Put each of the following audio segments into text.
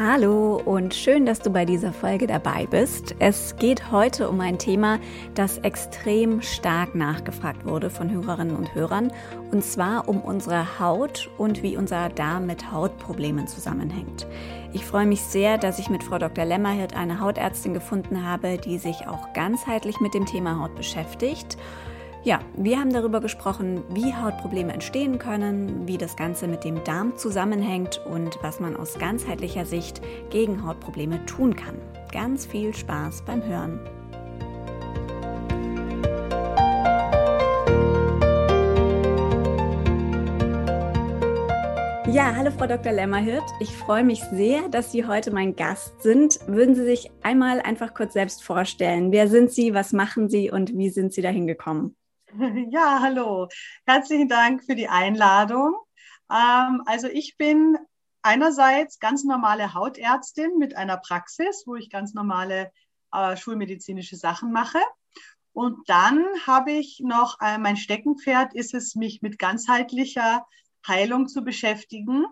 Hallo und schön, dass du bei dieser Folge dabei bist. Es geht heute um ein Thema, das extrem stark nachgefragt wurde von Hörerinnen und Hörern, und zwar um unsere Haut und wie unser Darm mit Hautproblemen zusammenhängt. Ich freue mich sehr, dass ich mit Frau Dr. Lämmerhirt eine Hautärztin gefunden habe, die sich auch ganzheitlich mit dem Thema Haut beschäftigt ja, wir haben darüber gesprochen, wie Hautprobleme entstehen können, wie das Ganze mit dem Darm zusammenhängt und was man aus ganzheitlicher Sicht gegen Hautprobleme tun kann. Ganz viel Spaß beim Hören. Ja, hallo Frau Dr. Lämmerhirt. Ich freue mich sehr, dass Sie heute mein Gast sind. Würden Sie sich einmal einfach kurz selbst vorstellen? Wer sind Sie, was machen Sie und wie sind Sie dahin gekommen? Ja, hallo. Herzlichen Dank für die Einladung. Ähm, also ich bin einerseits ganz normale Hautärztin mit einer Praxis, wo ich ganz normale äh, schulmedizinische Sachen mache. Und dann habe ich noch, äh, mein Steckenpferd ist es, mich mit ganzheitlicher Heilung zu beschäftigen.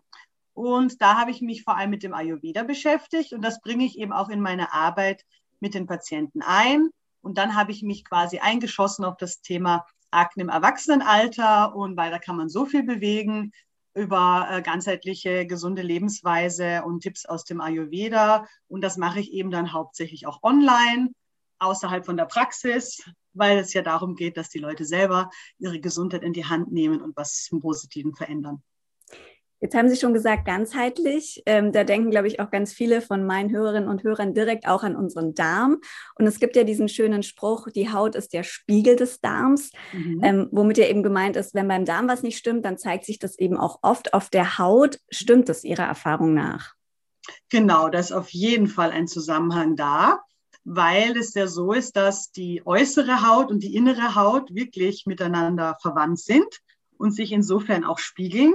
Und da habe ich mich vor allem mit dem Ayurveda beschäftigt und das bringe ich eben auch in meine Arbeit mit den Patienten ein. Und dann habe ich mich quasi eingeschossen auf das Thema Akne im Erwachsenenalter und weil da kann man so viel bewegen über äh, ganzheitliche gesunde Lebensweise und Tipps aus dem Ayurveda. Und das mache ich eben dann hauptsächlich auch online, außerhalb von der Praxis, weil es ja darum geht, dass die Leute selber ihre Gesundheit in die Hand nehmen und was zum Positiven verändern. Jetzt haben Sie schon gesagt, ganzheitlich. Ähm, da denken, glaube ich, auch ganz viele von meinen Hörerinnen und Hörern direkt auch an unseren Darm. Und es gibt ja diesen schönen Spruch, die Haut ist der Spiegel des Darms, mhm. ähm, womit ja eben gemeint ist, wenn beim Darm was nicht stimmt, dann zeigt sich das eben auch oft auf der Haut. Stimmt es Ihrer Erfahrung nach? Genau, da ist auf jeden Fall ein Zusammenhang da, weil es ja so ist, dass die äußere Haut und die innere Haut wirklich miteinander verwandt sind und sich insofern auch spiegeln.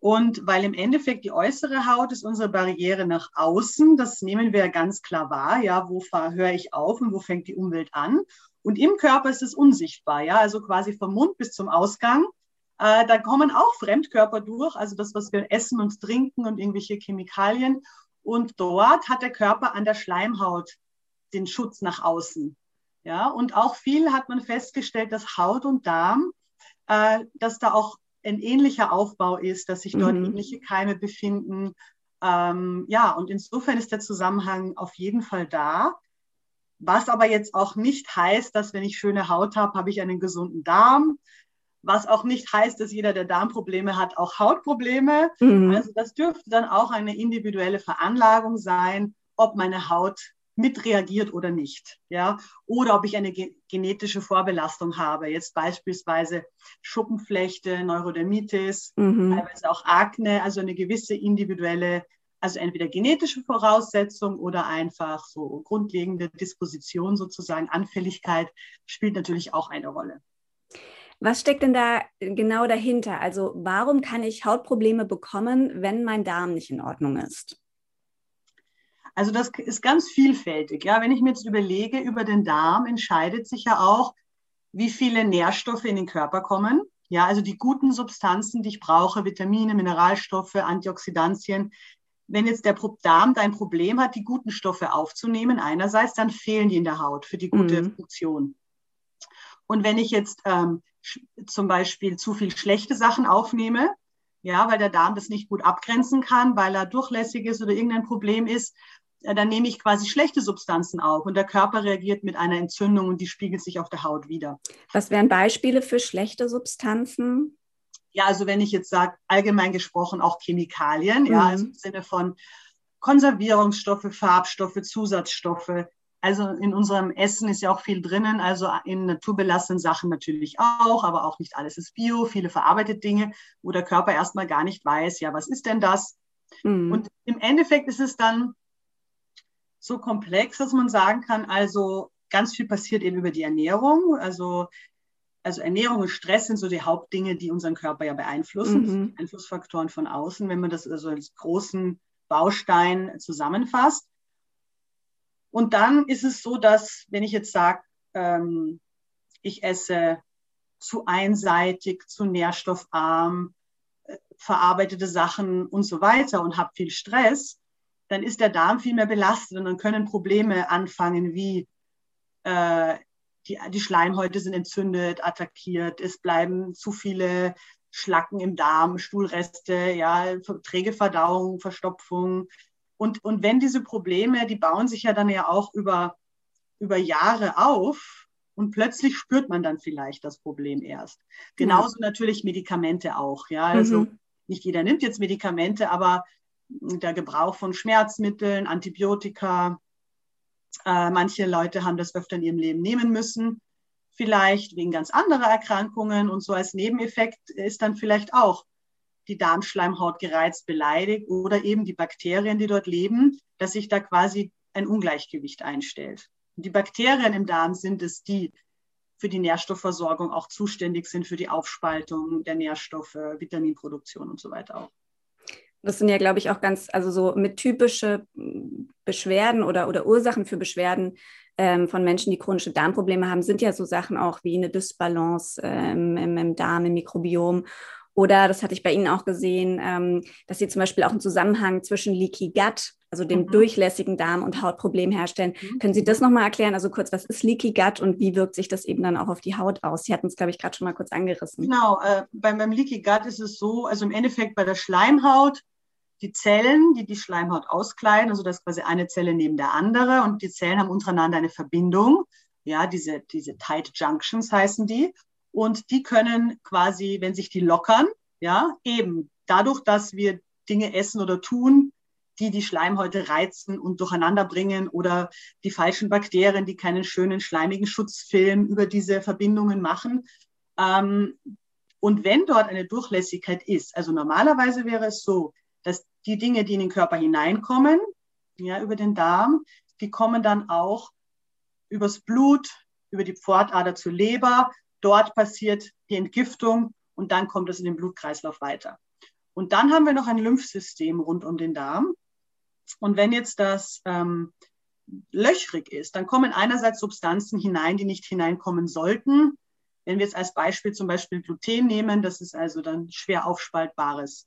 Und weil im Endeffekt die äußere Haut ist unsere Barriere nach außen, das nehmen wir ganz klar wahr. Ja, wo höre ich auf und wo fängt die Umwelt an? Und im Körper ist es unsichtbar, ja, also quasi vom Mund bis zum Ausgang. Äh, da kommen auch Fremdkörper durch, also das, was wir essen und trinken und irgendwelche Chemikalien. Und dort hat der Körper an der Schleimhaut den Schutz nach außen. Ja, und auch viel hat man festgestellt, dass Haut und Darm, äh, dass da auch ein ähnlicher Aufbau ist, dass sich dort mhm. ähnliche Keime befinden. Ähm, ja, und insofern ist der Zusammenhang auf jeden Fall da. Was aber jetzt auch nicht heißt, dass wenn ich schöne Haut habe, habe ich einen gesunden Darm. Was auch nicht heißt, dass jeder, der Darmprobleme hat, auch Hautprobleme. Mhm. Also das dürfte dann auch eine individuelle Veranlagung sein, ob meine Haut mitreagiert oder nicht. Ja? Oder ob ich eine ge genetische Vorbelastung habe. Jetzt beispielsweise Schuppenflechte, Neurodermitis, mhm. teilweise auch Akne, also eine gewisse individuelle, also entweder genetische Voraussetzung oder einfach so grundlegende Disposition sozusagen, Anfälligkeit spielt natürlich auch eine Rolle. Was steckt denn da genau dahinter? Also warum kann ich Hautprobleme bekommen, wenn mein Darm nicht in Ordnung ist? Also das ist ganz vielfältig. Ja, wenn ich mir jetzt überlege, über den Darm entscheidet sich ja auch, wie viele Nährstoffe in den Körper kommen. Ja, also die guten Substanzen, die ich brauche, Vitamine, Mineralstoffe, Antioxidantien. Wenn jetzt der Darm ein Problem hat, die guten Stoffe aufzunehmen, einerseits, dann fehlen die in der Haut für die gute mhm. Funktion. Und wenn ich jetzt ähm, zum Beispiel zu viel schlechte Sachen aufnehme, ja, weil der Darm das nicht gut abgrenzen kann, weil er durchlässig ist oder irgendein Problem ist, dann nehme ich quasi schlechte Substanzen auf und der Körper reagiert mit einer Entzündung und die spiegelt sich auf der Haut wieder. Was wären Beispiele für schlechte Substanzen? Ja, also wenn ich jetzt sage, allgemein gesprochen auch Chemikalien, mhm. ja, also im Sinne von Konservierungsstoffe, Farbstoffe, Zusatzstoffe. Also in unserem Essen ist ja auch viel drinnen, also in naturbelassenen Sachen natürlich auch, aber auch nicht alles ist bio, viele verarbeitete Dinge, wo der Körper erstmal gar nicht weiß, ja, was ist denn das? Mhm. Und im Endeffekt ist es dann so komplex, dass man sagen kann, also ganz viel passiert eben über die Ernährung. Also, also Ernährung und Stress sind so die Hauptdinge, die unseren Körper ja beeinflussen, mhm. Einflussfaktoren von außen, wenn man das also als großen Baustein zusammenfasst. Und dann ist es so, dass wenn ich jetzt sage, ähm, ich esse zu einseitig, zu nährstoffarm, äh, verarbeitete Sachen und so weiter und habe viel Stress, dann ist der Darm viel mehr belastet und dann können Probleme anfangen wie äh, die, die Schleimhäute sind entzündet, attackiert, es bleiben zu viele Schlacken im Darm, Stuhlreste, ja, träge Verdauung, Verstopfung. Und, und wenn diese Probleme, die bauen sich ja dann ja auch über, über Jahre auf und plötzlich spürt man dann vielleicht das Problem erst. Genauso ja. natürlich Medikamente auch, ja. Also mhm. nicht jeder nimmt jetzt Medikamente, aber der Gebrauch von Schmerzmitteln, Antibiotika. Äh, manche Leute haben das öfter in ihrem Leben nehmen müssen, vielleicht wegen ganz anderer Erkrankungen. Und so als Nebeneffekt ist dann vielleicht auch die Darmschleimhaut gereizt, beleidigt oder eben die Bakterien, die dort leben, dass sich da quasi ein Ungleichgewicht einstellt. Und die Bakterien im Darm sind es, die für die Nährstoffversorgung auch zuständig sind, für die Aufspaltung der Nährstoffe, Vitaminproduktion und so weiter auch. Das sind ja, glaube ich, auch ganz, also so mit typische Beschwerden oder, oder Ursachen für Beschwerden ähm, von Menschen, die chronische Darmprobleme haben, sind ja so Sachen auch wie eine Dysbalance ähm, im, im Darm, im Mikrobiom. Oder, das hatte ich bei Ihnen auch gesehen, ähm, dass Sie zum Beispiel auch einen Zusammenhang zwischen Leaky Gut, also dem mhm. durchlässigen Darm und Hautproblemen herstellen. Mhm. Können Sie das nochmal erklären? Also kurz, was ist Leaky Gut und wie wirkt sich das eben dann auch auf die Haut aus? Sie hatten es, glaube ich, gerade schon mal kurz angerissen. Genau, äh, beim, beim Leaky Gut ist es so, also im Endeffekt bei der Schleimhaut die Zellen, die die Schleimhaut auskleiden, also das ist quasi eine Zelle neben der andere und die Zellen haben untereinander eine Verbindung, ja, diese, diese Tight Junctions heißen die und die können quasi, wenn sich die lockern, ja, eben dadurch, dass wir Dinge essen oder tun, die die Schleimhäute reizen und durcheinander bringen oder die falschen Bakterien, die keinen schönen schleimigen Schutzfilm über diese Verbindungen machen. Ähm, und wenn dort eine Durchlässigkeit ist, also normalerweise wäre es so, dass die Dinge, die in den Körper hineinkommen, ja, über den Darm, die kommen dann auch übers Blut, über die Pfortader zur Leber. Dort passiert die Entgiftung und dann kommt es in den Blutkreislauf weiter. Und dann haben wir noch ein Lymphsystem rund um den Darm. Und wenn jetzt das ähm, löchrig ist, dann kommen einerseits Substanzen hinein, die nicht hineinkommen sollten. Wenn wir jetzt als Beispiel zum Beispiel Gluten nehmen, das ist also dann schwer aufspaltbares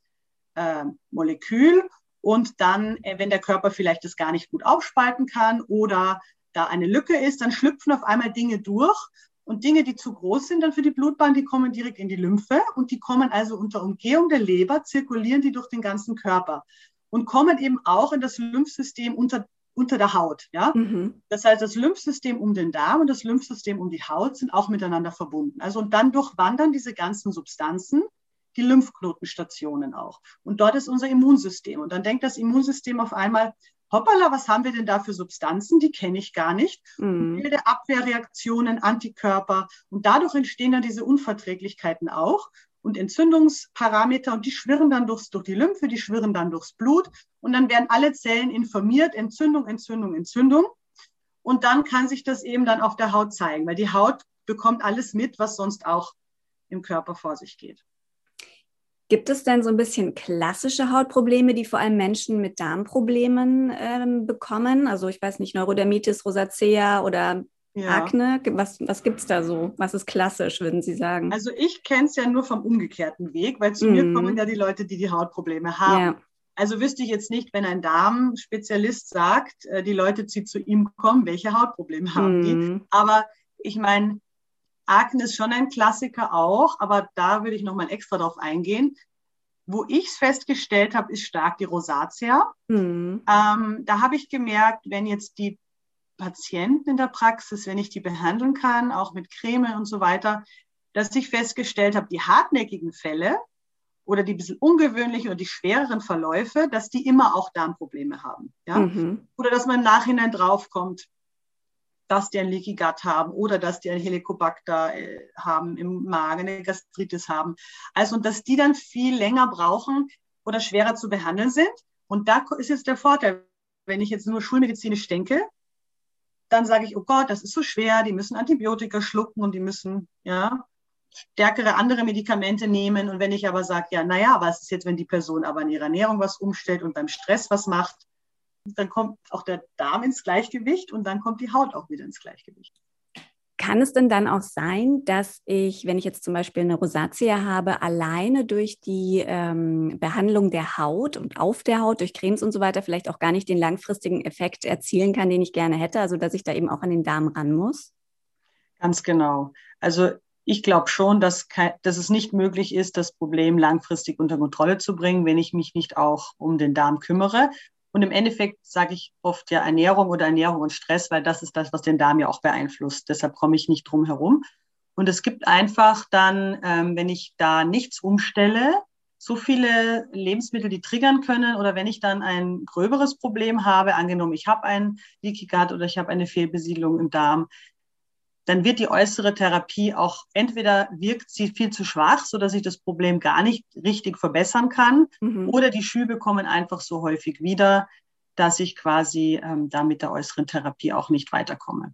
äh, Molekül. Und dann, äh, wenn der Körper vielleicht das gar nicht gut aufspalten kann oder da eine Lücke ist, dann schlüpfen auf einmal Dinge durch. Und Dinge, die zu groß sind dann für die Blutbahn, die kommen direkt in die Lymphe und die kommen also unter Umgehung der Leber, zirkulieren die durch den ganzen Körper und kommen eben auch in das Lymphsystem unter, unter der Haut. Ja? Mhm. Das heißt, das Lymphsystem um den Darm und das Lymphsystem um die Haut sind auch miteinander verbunden. Also und dann durchwandern diese ganzen Substanzen die Lymphknotenstationen auch. Und dort ist unser Immunsystem. Und dann denkt das Immunsystem auf einmal, hoppala, was haben wir denn da für Substanzen? Die kenne ich gar nicht. Mhm. Wilde Abwehrreaktionen, Antikörper. Und dadurch entstehen dann diese Unverträglichkeiten auch und Entzündungsparameter und die schwirren dann durchs, durch die Lymphe, die schwirren dann durchs Blut und dann werden alle Zellen informiert, Entzündung, Entzündung, Entzündung. Und dann kann sich das eben dann auf der Haut zeigen, weil die Haut bekommt alles mit, was sonst auch im Körper vor sich geht. Gibt es denn so ein bisschen klassische Hautprobleme, die vor allem Menschen mit Darmproblemen ähm, bekommen? Also ich weiß nicht, Neurodermitis, Rosacea oder ja. Akne? Was, was gibt es da so? Was ist klassisch, würden Sie sagen? Also ich kenne es ja nur vom umgekehrten Weg, weil zu mm. mir kommen ja die Leute, die die Hautprobleme haben. Ja. Also wüsste ich jetzt nicht, wenn ein Darmspezialist sagt, äh, die Leute, die zu ihm kommen, welche Hautprobleme haben mm. die. Aber ich meine, Akne ist schon ein Klassiker auch, aber da würde ich nochmal extra drauf eingehen. Wo ich es festgestellt habe, ist stark die Rosatia. Mhm. Ähm, da habe ich gemerkt, wenn jetzt die Patienten in der Praxis, wenn ich die behandeln kann, auch mit Creme und so weiter, dass ich festgestellt habe, die hartnäckigen Fälle oder die bisschen ungewöhnlichen oder die schwereren Verläufe, dass die immer auch Darmprobleme haben. Ja? Mhm. Oder dass man im Nachhinein draufkommt, dass die ein Leaky Gut haben oder dass die ein Helicobacter äh, haben im Magen, eine Gastritis haben. Also, und dass die dann viel länger brauchen oder schwerer zu behandeln sind. Und da ist jetzt der Vorteil, wenn ich jetzt nur schulmedizinisch denke, dann sage ich, oh Gott, das ist so schwer, die müssen Antibiotika schlucken und die müssen, ja, stärkere andere Medikamente nehmen. Und wenn ich aber sage, ja, naja, was ist jetzt, wenn die Person aber in ihrer Ernährung was umstellt und beim Stress was macht, dann kommt auch der Darm ins Gleichgewicht und dann kommt die Haut auch wieder ins Gleichgewicht. Kann es denn dann auch sein, dass ich, wenn ich jetzt zum Beispiel eine Rosatia habe, alleine durch die ähm, Behandlung der Haut und auf der Haut, durch Cremes und so weiter, vielleicht auch gar nicht den langfristigen Effekt erzielen kann, den ich gerne hätte, also dass ich da eben auch an den Darm ran muss? Ganz genau. Also ich glaube schon, dass, dass es nicht möglich ist, das Problem langfristig unter Kontrolle zu bringen, wenn ich mich nicht auch um den Darm kümmere. Und im Endeffekt sage ich oft ja Ernährung oder Ernährung und Stress, weil das ist das, was den Darm ja auch beeinflusst. Deshalb komme ich nicht drum herum. Und es gibt einfach dann, ähm, wenn ich da nichts umstelle, so viele Lebensmittel, die triggern können. Oder wenn ich dann ein gröberes Problem habe, angenommen, ich habe ein Leaky Gut oder ich habe eine Fehlbesiedlung im Darm, dann wird die äußere Therapie auch entweder wirkt sie viel zu schwach, so dass ich das Problem gar nicht richtig verbessern kann, mhm. oder die Schübe kommen einfach so häufig wieder, dass ich quasi ähm, da mit der äußeren Therapie auch nicht weiterkomme.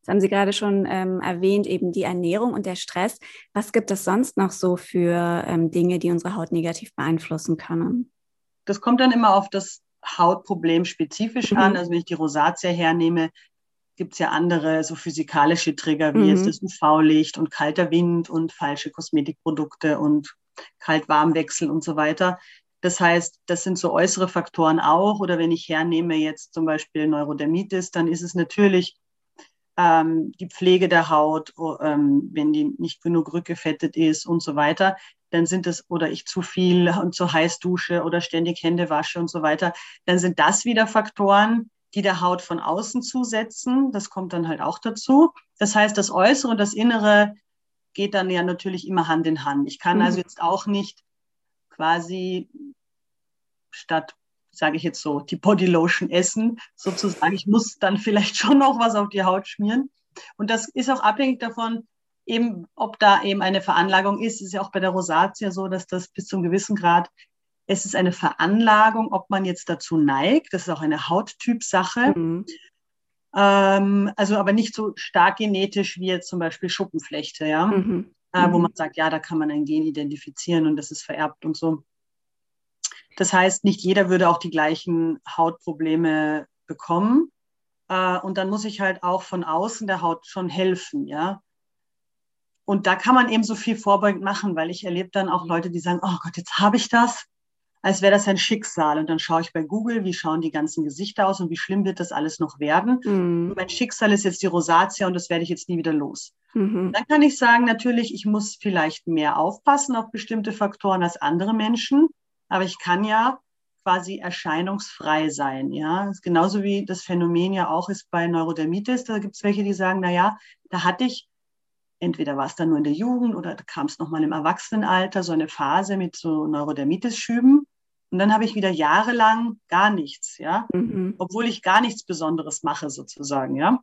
Das haben Sie gerade schon ähm, erwähnt, eben die Ernährung und der Stress. Was gibt es sonst noch so für ähm, Dinge, die unsere Haut negativ beeinflussen können? Das kommt dann immer auf das Hautproblem spezifisch mhm. an. Also wenn ich die Rosatia hernehme, gibt es ja andere so physikalische Trigger, wie mhm. jetzt das UV-Licht und kalter Wind und falsche Kosmetikprodukte und Kalt-Warm-Wechsel und so weiter. Das heißt, das sind so äußere Faktoren auch. Oder wenn ich hernehme jetzt zum Beispiel Neurodermitis, dann ist es natürlich ähm, die Pflege der Haut, ähm, wenn die nicht genug rückgefettet ist und so weiter. Dann sind es, oder ich zu viel und zu heiß dusche oder ständig Hände wasche und so weiter. Dann sind das wieder Faktoren, die der Haut von außen zusetzen. Das kommt dann halt auch dazu. Das heißt, das Äußere und das Innere geht dann ja natürlich immer Hand in Hand. Ich kann mhm. also jetzt auch nicht quasi statt, sage ich jetzt so, die Bodylotion essen, sozusagen. Ich muss dann vielleicht schon noch was auf die Haut schmieren. Und das ist auch abhängig davon, eben, ob da eben eine Veranlagung ist. Es ist ja auch bei der Rosatia so, dass das bis zum gewissen Grad es ist eine Veranlagung, ob man jetzt dazu neigt. Das ist auch eine Hauttypsache. Mhm. Ähm, also aber nicht so stark genetisch wie jetzt zum Beispiel Schuppenflechte, ja. Mhm. Äh, wo mhm. man sagt, ja, da kann man ein Gen identifizieren und das ist vererbt und so. Das heißt, nicht jeder würde auch die gleichen Hautprobleme bekommen. Äh, und dann muss ich halt auch von außen der Haut schon helfen, ja. Und da kann man eben so viel vorbeugend machen, weil ich erlebe dann auch Leute, die sagen, oh Gott, jetzt habe ich das als wäre das ein Schicksal. Und dann schaue ich bei Google, wie schauen die ganzen Gesichter aus und wie schlimm wird das alles noch werden. Mhm. Mein Schicksal ist jetzt die Rosatia und das werde ich jetzt nie wieder los. Mhm. Dann kann ich sagen, natürlich, ich muss vielleicht mehr aufpassen auf bestimmte Faktoren als andere Menschen, aber ich kann ja quasi erscheinungsfrei sein. Ja, genauso wie das Phänomen ja auch ist bei Neurodermitis. Da gibt es welche, die sagen, na ja, da hatte ich entweder war es dann nur in der Jugend oder kam es nochmal im Erwachsenenalter, so eine Phase mit so Neurodermitis-Schüben. Und dann habe ich wieder jahrelang gar nichts, ja, mhm. obwohl ich gar nichts Besonderes mache sozusagen, ja.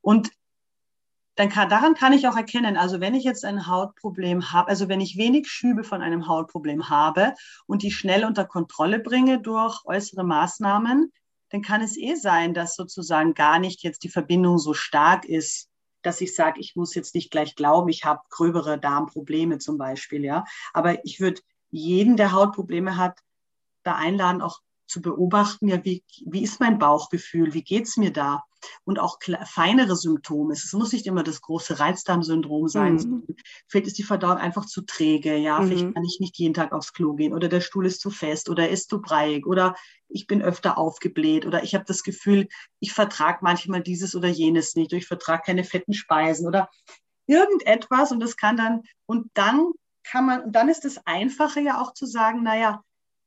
Und dann kann, daran kann ich auch erkennen, also wenn ich jetzt ein Hautproblem habe, also wenn ich wenig Schübe von einem Hautproblem habe und die schnell unter Kontrolle bringe durch äußere Maßnahmen, dann kann es eh sein, dass sozusagen gar nicht jetzt die Verbindung so stark ist, dass ich sage, ich muss jetzt nicht gleich glauben, ich habe gröbere Darmprobleme zum Beispiel, ja. Aber ich würde jeden, der Hautprobleme hat, da einladen, auch zu beobachten, ja, wie, wie ist mein Bauchgefühl, wie geht's mir da? Und auch feinere Symptome. Es muss nicht immer das große Reizdarmsyndrom sein. Mhm. Vielleicht ist die Verdauung einfach zu träge, ja, mhm. vielleicht kann ich nicht jeden Tag aufs Klo gehen oder der Stuhl ist zu fest oder ist zu breiig oder ich bin öfter aufgebläht oder ich habe das Gefühl, ich vertrage manchmal dieses oder jenes nicht oder ich vertrage keine fetten Speisen oder irgendetwas und das kann dann, und dann kann man, und dann ist das Einfache ja auch zu sagen, naja,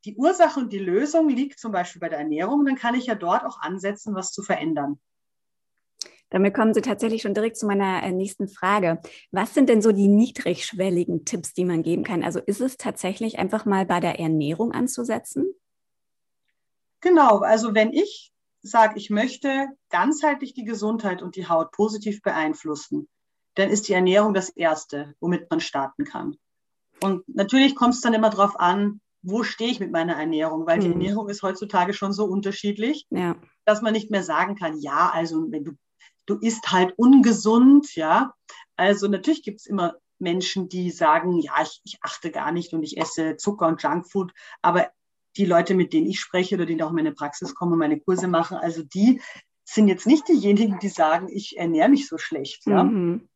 die Ursache und die Lösung liegt zum Beispiel bei der Ernährung, dann kann ich ja dort auch ansetzen, was zu verändern. Damit kommen Sie tatsächlich schon direkt zu meiner äh, nächsten Frage. Was sind denn so die niedrigschwelligen Tipps, die man geben kann? Also ist es tatsächlich einfach mal bei der Ernährung anzusetzen? Genau, also wenn ich sage, ich möchte ganzheitlich die Gesundheit und die Haut positiv beeinflussen, dann ist die Ernährung das Erste, womit man starten kann. Und natürlich kommt es dann immer darauf an, wo stehe ich mit meiner Ernährung? Weil mhm. die Ernährung ist heutzutage schon so unterschiedlich, ja. dass man nicht mehr sagen kann, ja, also wenn du, du isst halt ungesund, ja. Also natürlich gibt es immer Menschen, die sagen, ja, ich, ich achte gar nicht und ich esse Zucker und Junkfood, aber die Leute, mit denen ich spreche oder die auch in meine Praxis kommen und meine Kurse machen, also die sind jetzt nicht diejenigen, die sagen, ich ernähre mich so schlecht. Ja? Mhm.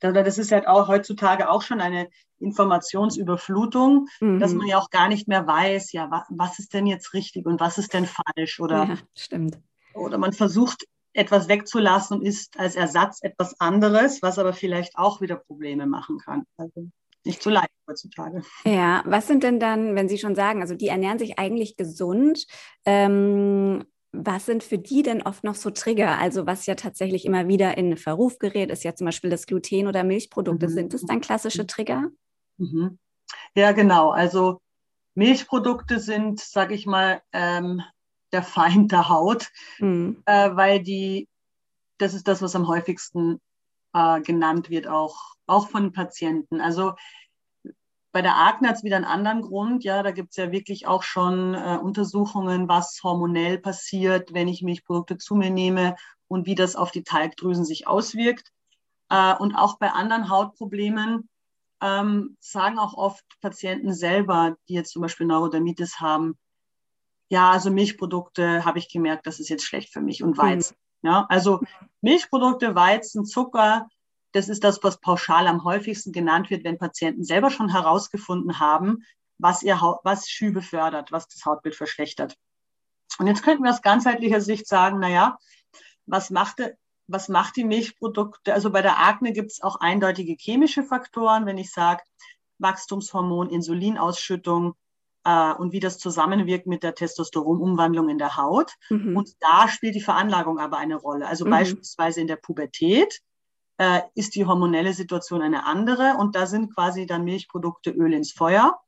Das ist halt auch heutzutage auch schon eine Informationsüberflutung, mhm. dass man ja auch gar nicht mehr weiß, ja, was, was, ist denn jetzt richtig und was ist denn falsch oder, ja, stimmt. oder man versucht etwas wegzulassen und isst als Ersatz etwas anderes, was aber vielleicht auch wieder Probleme machen kann. Also nicht zu leicht heutzutage. Ja, was sind denn dann, wenn Sie schon sagen, also die ernähren sich eigentlich gesund, ähm, was sind für die denn oft noch so Trigger? Also was ja tatsächlich immer wieder in Verruf gerät, ist ja zum Beispiel das Gluten oder Milchprodukte. Mhm. Sind das dann klassische Trigger? Mhm. Ja, genau. Also Milchprodukte sind, sage ich mal, ähm, der Feind der Haut, mhm. äh, weil die, das ist das, was am häufigsten äh, genannt wird, auch, auch von Patienten. Also bei der Akne hat es wieder einen anderen Grund. Ja, da gibt es ja wirklich auch schon äh, Untersuchungen, was hormonell passiert, wenn ich Milchprodukte zu mir nehme und wie das auf die Talgdrüsen sich auswirkt. Äh, und auch bei anderen Hautproblemen ähm, sagen auch oft Patienten selber, die jetzt zum Beispiel Neurodermitis haben, ja, also Milchprodukte habe ich gemerkt, das ist jetzt schlecht für mich und Weizen. Mhm. Ja, also Milchprodukte, Weizen, Zucker, das ist das, was pauschal am häufigsten genannt wird, wenn Patienten selber schon herausgefunden haben, was ihr Haut, was Schübe fördert, was das Hautbild verschlechtert. Und jetzt könnten wir aus ganzheitlicher Sicht sagen, na ja, was macht, was macht die Milchprodukte? Also bei der Akne gibt es auch eindeutige chemische Faktoren, wenn ich sage, Wachstumshormon, Insulinausschüttung, äh, und wie das zusammenwirkt mit der Testosteronumwandlung in der Haut. Mhm. Und da spielt die Veranlagung aber eine Rolle. Also mhm. beispielsweise in der Pubertät äh, ist die hormonelle Situation eine andere und da sind quasi dann Milchprodukte Öl ins Feuer.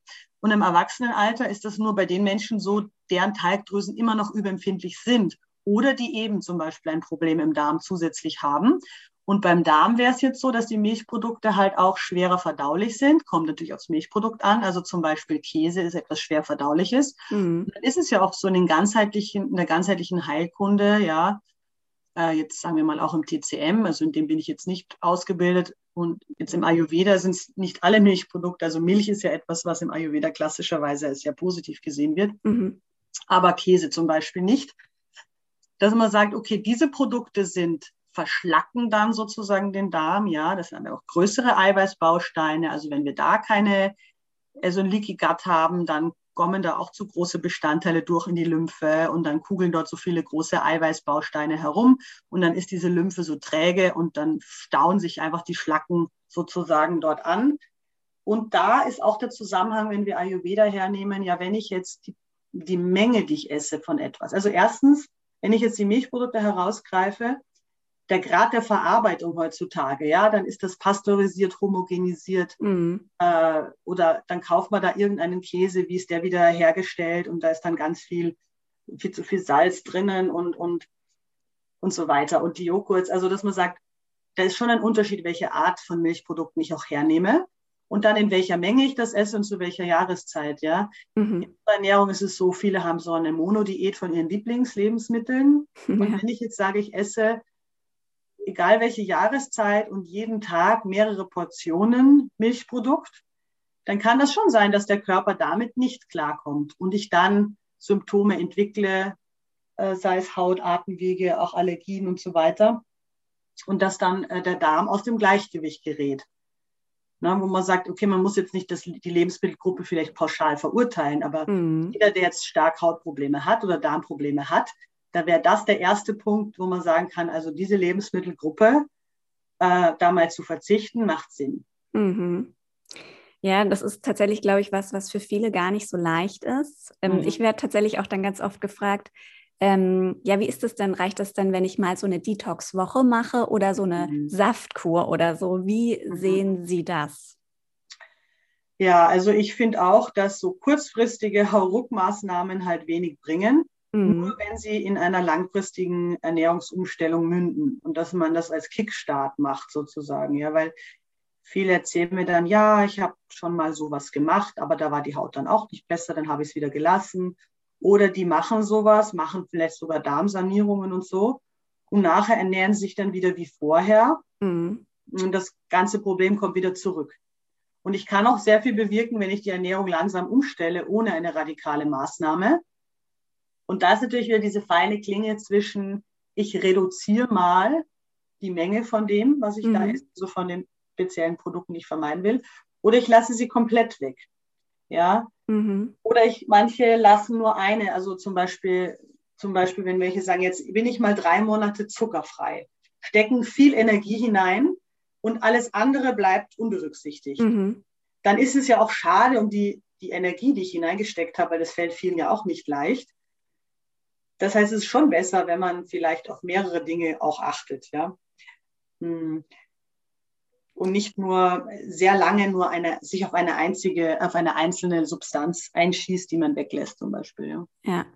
Und im Erwachsenenalter ist das nur bei den Menschen so, deren Talgdrüsen immer noch überempfindlich sind oder die eben zum Beispiel ein Problem im Darm zusätzlich haben. Und beim Darm wäre es jetzt so, dass die Milchprodukte halt auch schwerer verdaulich sind. Kommt natürlich aufs Milchprodukt an. Also zum Beispiel Käse ist etwas schwer verdauliches. Mhm. Dann ist es ja auch so in, ganzheitlichen, in der ganzheitlichen Heilkunde, ja, äh, jetzt sagen wir mal auch im TCM, also in dem bin ich jetzt nicht ausgebildet. Und jetzt im Ayurveda sind es nicht alle Milchprodukte. Also Milch ist ja etwas, was im Ayurveda klassischerweise als sehr positiv gesehen wird. Mhm. Aber Käse zum Beispiel nicht. Dass man sagt, okay, diese Produkte sind verschlacken dann sozusagen den Darm. Ja, das sind auch größere Eiweißbausteine. Also wenn wir da keine, also ein Leaky Gut haben, dann kommen da auch zu große Bestandteile durch in die Lymphe und dann kugeln dort so viele große Eiweißbausteine herum und dann ist diese Lymphe so träge und dann stauen sich einfach die Schlacken sozusagen dort an. Und da ist auch der Zusammenhang, wenn wir Ayurveda hernehmen, ja, wenn ich jetzt die, die Menge, die ich esse von etwas. Also erstens, wenn ich jetzt die Milchprodukte herausgreife, der Grad der Verarbeitung heutzutage, ja, dann ist das pasteurisiert, homogenisiert mhm. äh, oder dann kauft man da irgendeinen Käse, wie ist der wieder hergestellt und da ist dann ganz viel, viel zu viel Salz drinnen und, und, und so weiter und die Joghurts, also dass man sagt, da ist schon ein Unterschied, welche Art von Milchprodukten ich auch hernehme und dann in welcher Menge ich das esse und zu welcher Jahreszeit, ja. Mhm. In der Ernährung ist es so, viele haben so eine Monodiät von ihren Lieblingslebensmitteln und wenn ich jetzt sage, ich esse egal welche Jahreszeit und jeden Tag mehrere Portionen Milchprodukt, dann kann das schon sein, dass der Körper damit nicht klarkommt und ich dann Symptome entwickle, äh, sei es Haut, Atemwege, auch Allergien und so weiter. Und dass dann äh, der Darm aus dem Gleichgewicht gerät. Na, wo man sagt, okay, man muss jetzt nicht das, die Lebensmittelgruppe vielleicht pauschal verurteilen, aber mhm. jeder, der jetzt stark Hautprobleme hat oder Darmprobleme hat, da wäre das der erste Punkt, wo man sagen kann, also diese Lebensmittelgruppe äh, da mal zu verzichten, macht Sinn. Mhm. Ja, das ist tatsächlich, glaube ich, was, was für viele gar nicht so leicht ist. Ähm, mhm. Ich werde tatsächlich auch dann ganz oft gefragt, ähm, ja, wie ist es denn? Reicht das denn, wenn ich mal so eine Detox-Woche mache oder so eine mhm. Saftkur oder so? Wie mhm. sehen Sie das? Ja, also ich finde auch, dass so kurzfristige Hauruck-Maßnahmen halt wenig bringen. Mhm. Nur wenn sie in einer langfristigen Ernährungsumstellung münden und dass man das als Kickstart macht sozusagen, ja, weil viele erzählen mir dann, ja, ich habe schon mal sowas gemacht, aber da war die Haut dann auch nicht besser, dann habe ich es wieder gelassen. Oder die machen sowas, machen vielleicht sogar Darmsanierungen und so und nachher ernähren sich dann wieder wie vorher mhm. und das ganze Problem kommt wieder zurück. Und ich kann auch sehr viel bewirken, wenn ich die Ernährung langsam umstelle, ohne eine radikale Maßnahme. Und da ist natürlich wieder diese feine Klinge zwischen ich reduziere mal die Menge von dem, was ich mhm. da esse, so von den speziellen Produkten, die ich vermeiden will, oder ich lasse sie komplett weg. Ja. Mhm. Oder ich, manche lassen nur eine, also zum Beispiel, zum Beispiel, wenn welche sagen, jetzt bin ich mal drei Monate zuckerfrei, stecken viel Energie hinein und alles andere bleibt unberücksichtigt. Mhm. Dann ist es ja auch schade um die, die Energie, die ich hineingesteckt habe, weil das fällt vielen ja auch nicht leicht. Das heißt, es ist schon besser, wenn man vielleicht auf mehrere Dinge auch achtet, ja. Hm und nicht nur sehr lange nur eine, sich auf eine einzige, auf eine einzelne Substanz einschießt, die man weglässt zum Beispiel. Ja. ja.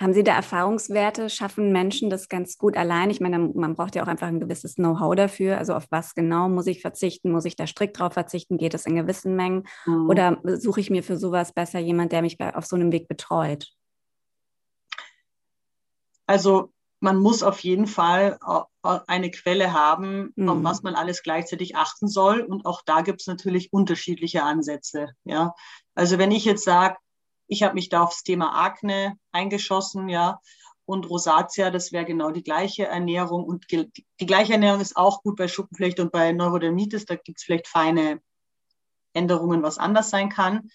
Haben Sie da Erfahrungswerte? Schaffen Menschen das ganz gut allein? Ich meine, man braucht ja auch einfach ein gewisses Know-how dafür. Also auf was genau muss ich verzichten? Muss ich da strikt drauf verzichten? Geht es in gewissen Mengen? Mhm. Oder suche ich mir für sowas besser jemand, der mich auf so einem Weg betreut? Also man muss auf jeden Fall äh, eine Quelle haben, mhm. auf was man alles gleichzeitig achten soll. Und auch da gibt es natürlich unterschiedliche Ansätze. Ja, also wenn ich jetzt sage, ich habe mich da aufs Thema Akne eingeschossen, ja, und Rosatia, das wäre genau die gleiche Ernährung. Und die, die, gleiche Ernährung ist auch gut bei Schuppenflecht und bei Neurodermitis. Da gibt es vielleicht feine Änderungen, was anders sein kann.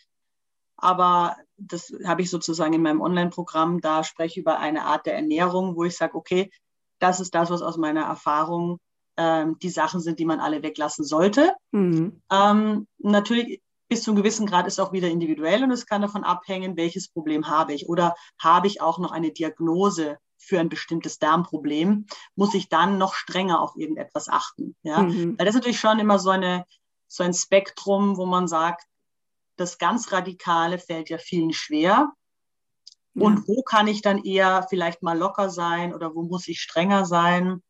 Aber das habe ich sozusagen in meinem Online-Programm. Da spreche ich über eine Art der Ernährung, wo ich sage, okay, das ist das, was aus meiner Erfahrung ähm, die Sachen sind, die man alle weglassen sollte. Mhm. Ähm, natürlich bis zu einem gewissen Grad ist auch wieder individuell und es kann davon abhängen, welches Problem habe ich oder habe ich auch noch eine Diagnose für ein bestimmtes Darmproblem, muss ich dann noch strenger auf irgendetwas achten. Ja? Mhm. Weil das ist natürlich schon immer so, eine, so ein Spektrum, wo man sagt, das ganz Radikale fällt ja vielen schwer. Ja. Und wo kann ich dann eher vielleicht mal locker sein oder wo muss ich strenger sein?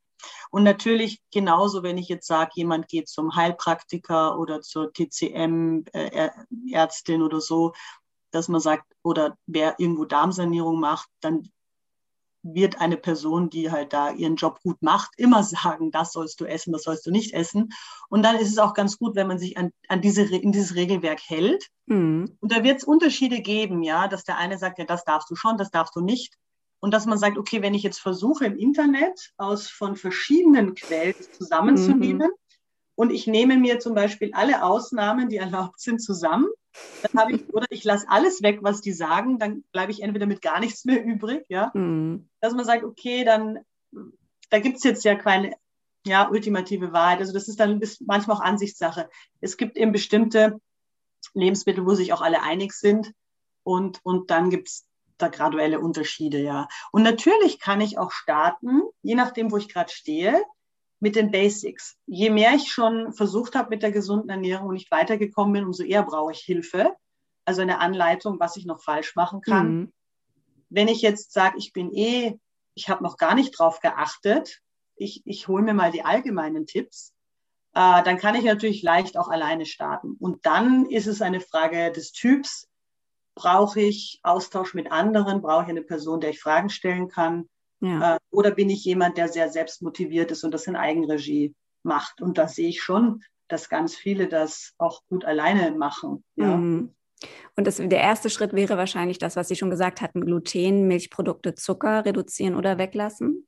Und natürlich genauso, wenn ich jetzt sage, jemand geht zum Heilpraktiker oder zur TCM-Ärztin äh, oder so, dass man sagt, oder wer irgendwo Darmsanierung macht, dann wird eine Person, die halt da ihren Job gut macht, immer sagen, das sollst du essen, das sollst du nicht essen. Und dann ist es auch ganz gut, wenn man sich an, an diese, in dieses Regelwerk hält. Mhm. Und da wird es Unterschiede geben, ja, dass der eine sagt, ja, das darfst du schon, das darfst du nicht. Und dass man sagt, okay, wenn ich jetzt versuche im Internet aus von verschiedenen Quellen zusammenzunehmen mhm. und ich nehme mir zum Beispiel alle Ausnahmen, die erlaubt sind, zusammen, ich, oder ich lasse alles weg, was die sagen, dann bleibe ich entweder mit gar nichts mehr übrig, ja. Mhm. Dass man sagt, okay, dann, da gibt es jetzt ja keine ja, ultimative Wahrheit. Also das ist dann ist manchmal auch Ansichtssache. Es gibt eben bestimmte Lebensmittel, wo sich auch alle einig sind. Und, und dann gibt es da graduelle Unterschiede, ja. Und natürlich kann ich auch starten, je nachdem, wo ich gerade stehe, mit den Basics. Je mehr ich schon versucht habe mit der gesunden Ernährung und nicht weitergekommen bin, umso eher brauche ich Hilfe. Also eine Anleitung, was ich noch falsch machen kann. Mhm. Wenn ich jetzt sage, ich bin eh, ich habe noch gar nicht drauf geachtet, ich, ich hole mir mal die allgemeinen Tipps, äh, dann kann ich natürlich leicht auch alleine starten. Und dann ist es eine Frage des Typs. Brauche ich Austausch mit anderen? Brauche ich eine Person, der ich Fragen stellen kann? Ja. Äh, oder bin ich jemand, der sehr selbstmotiviert ist und das in Eigenregie macht? Und da sehe ich schon, dass ganz viele das auch gut alleine machen. Ja. Mhm. Und das, der erste Schritt wäre wahrscheinlich das, was Sie schon gesagt hatten, Gluten, Milchprodukte, Zucker reduzieren oder weglassen?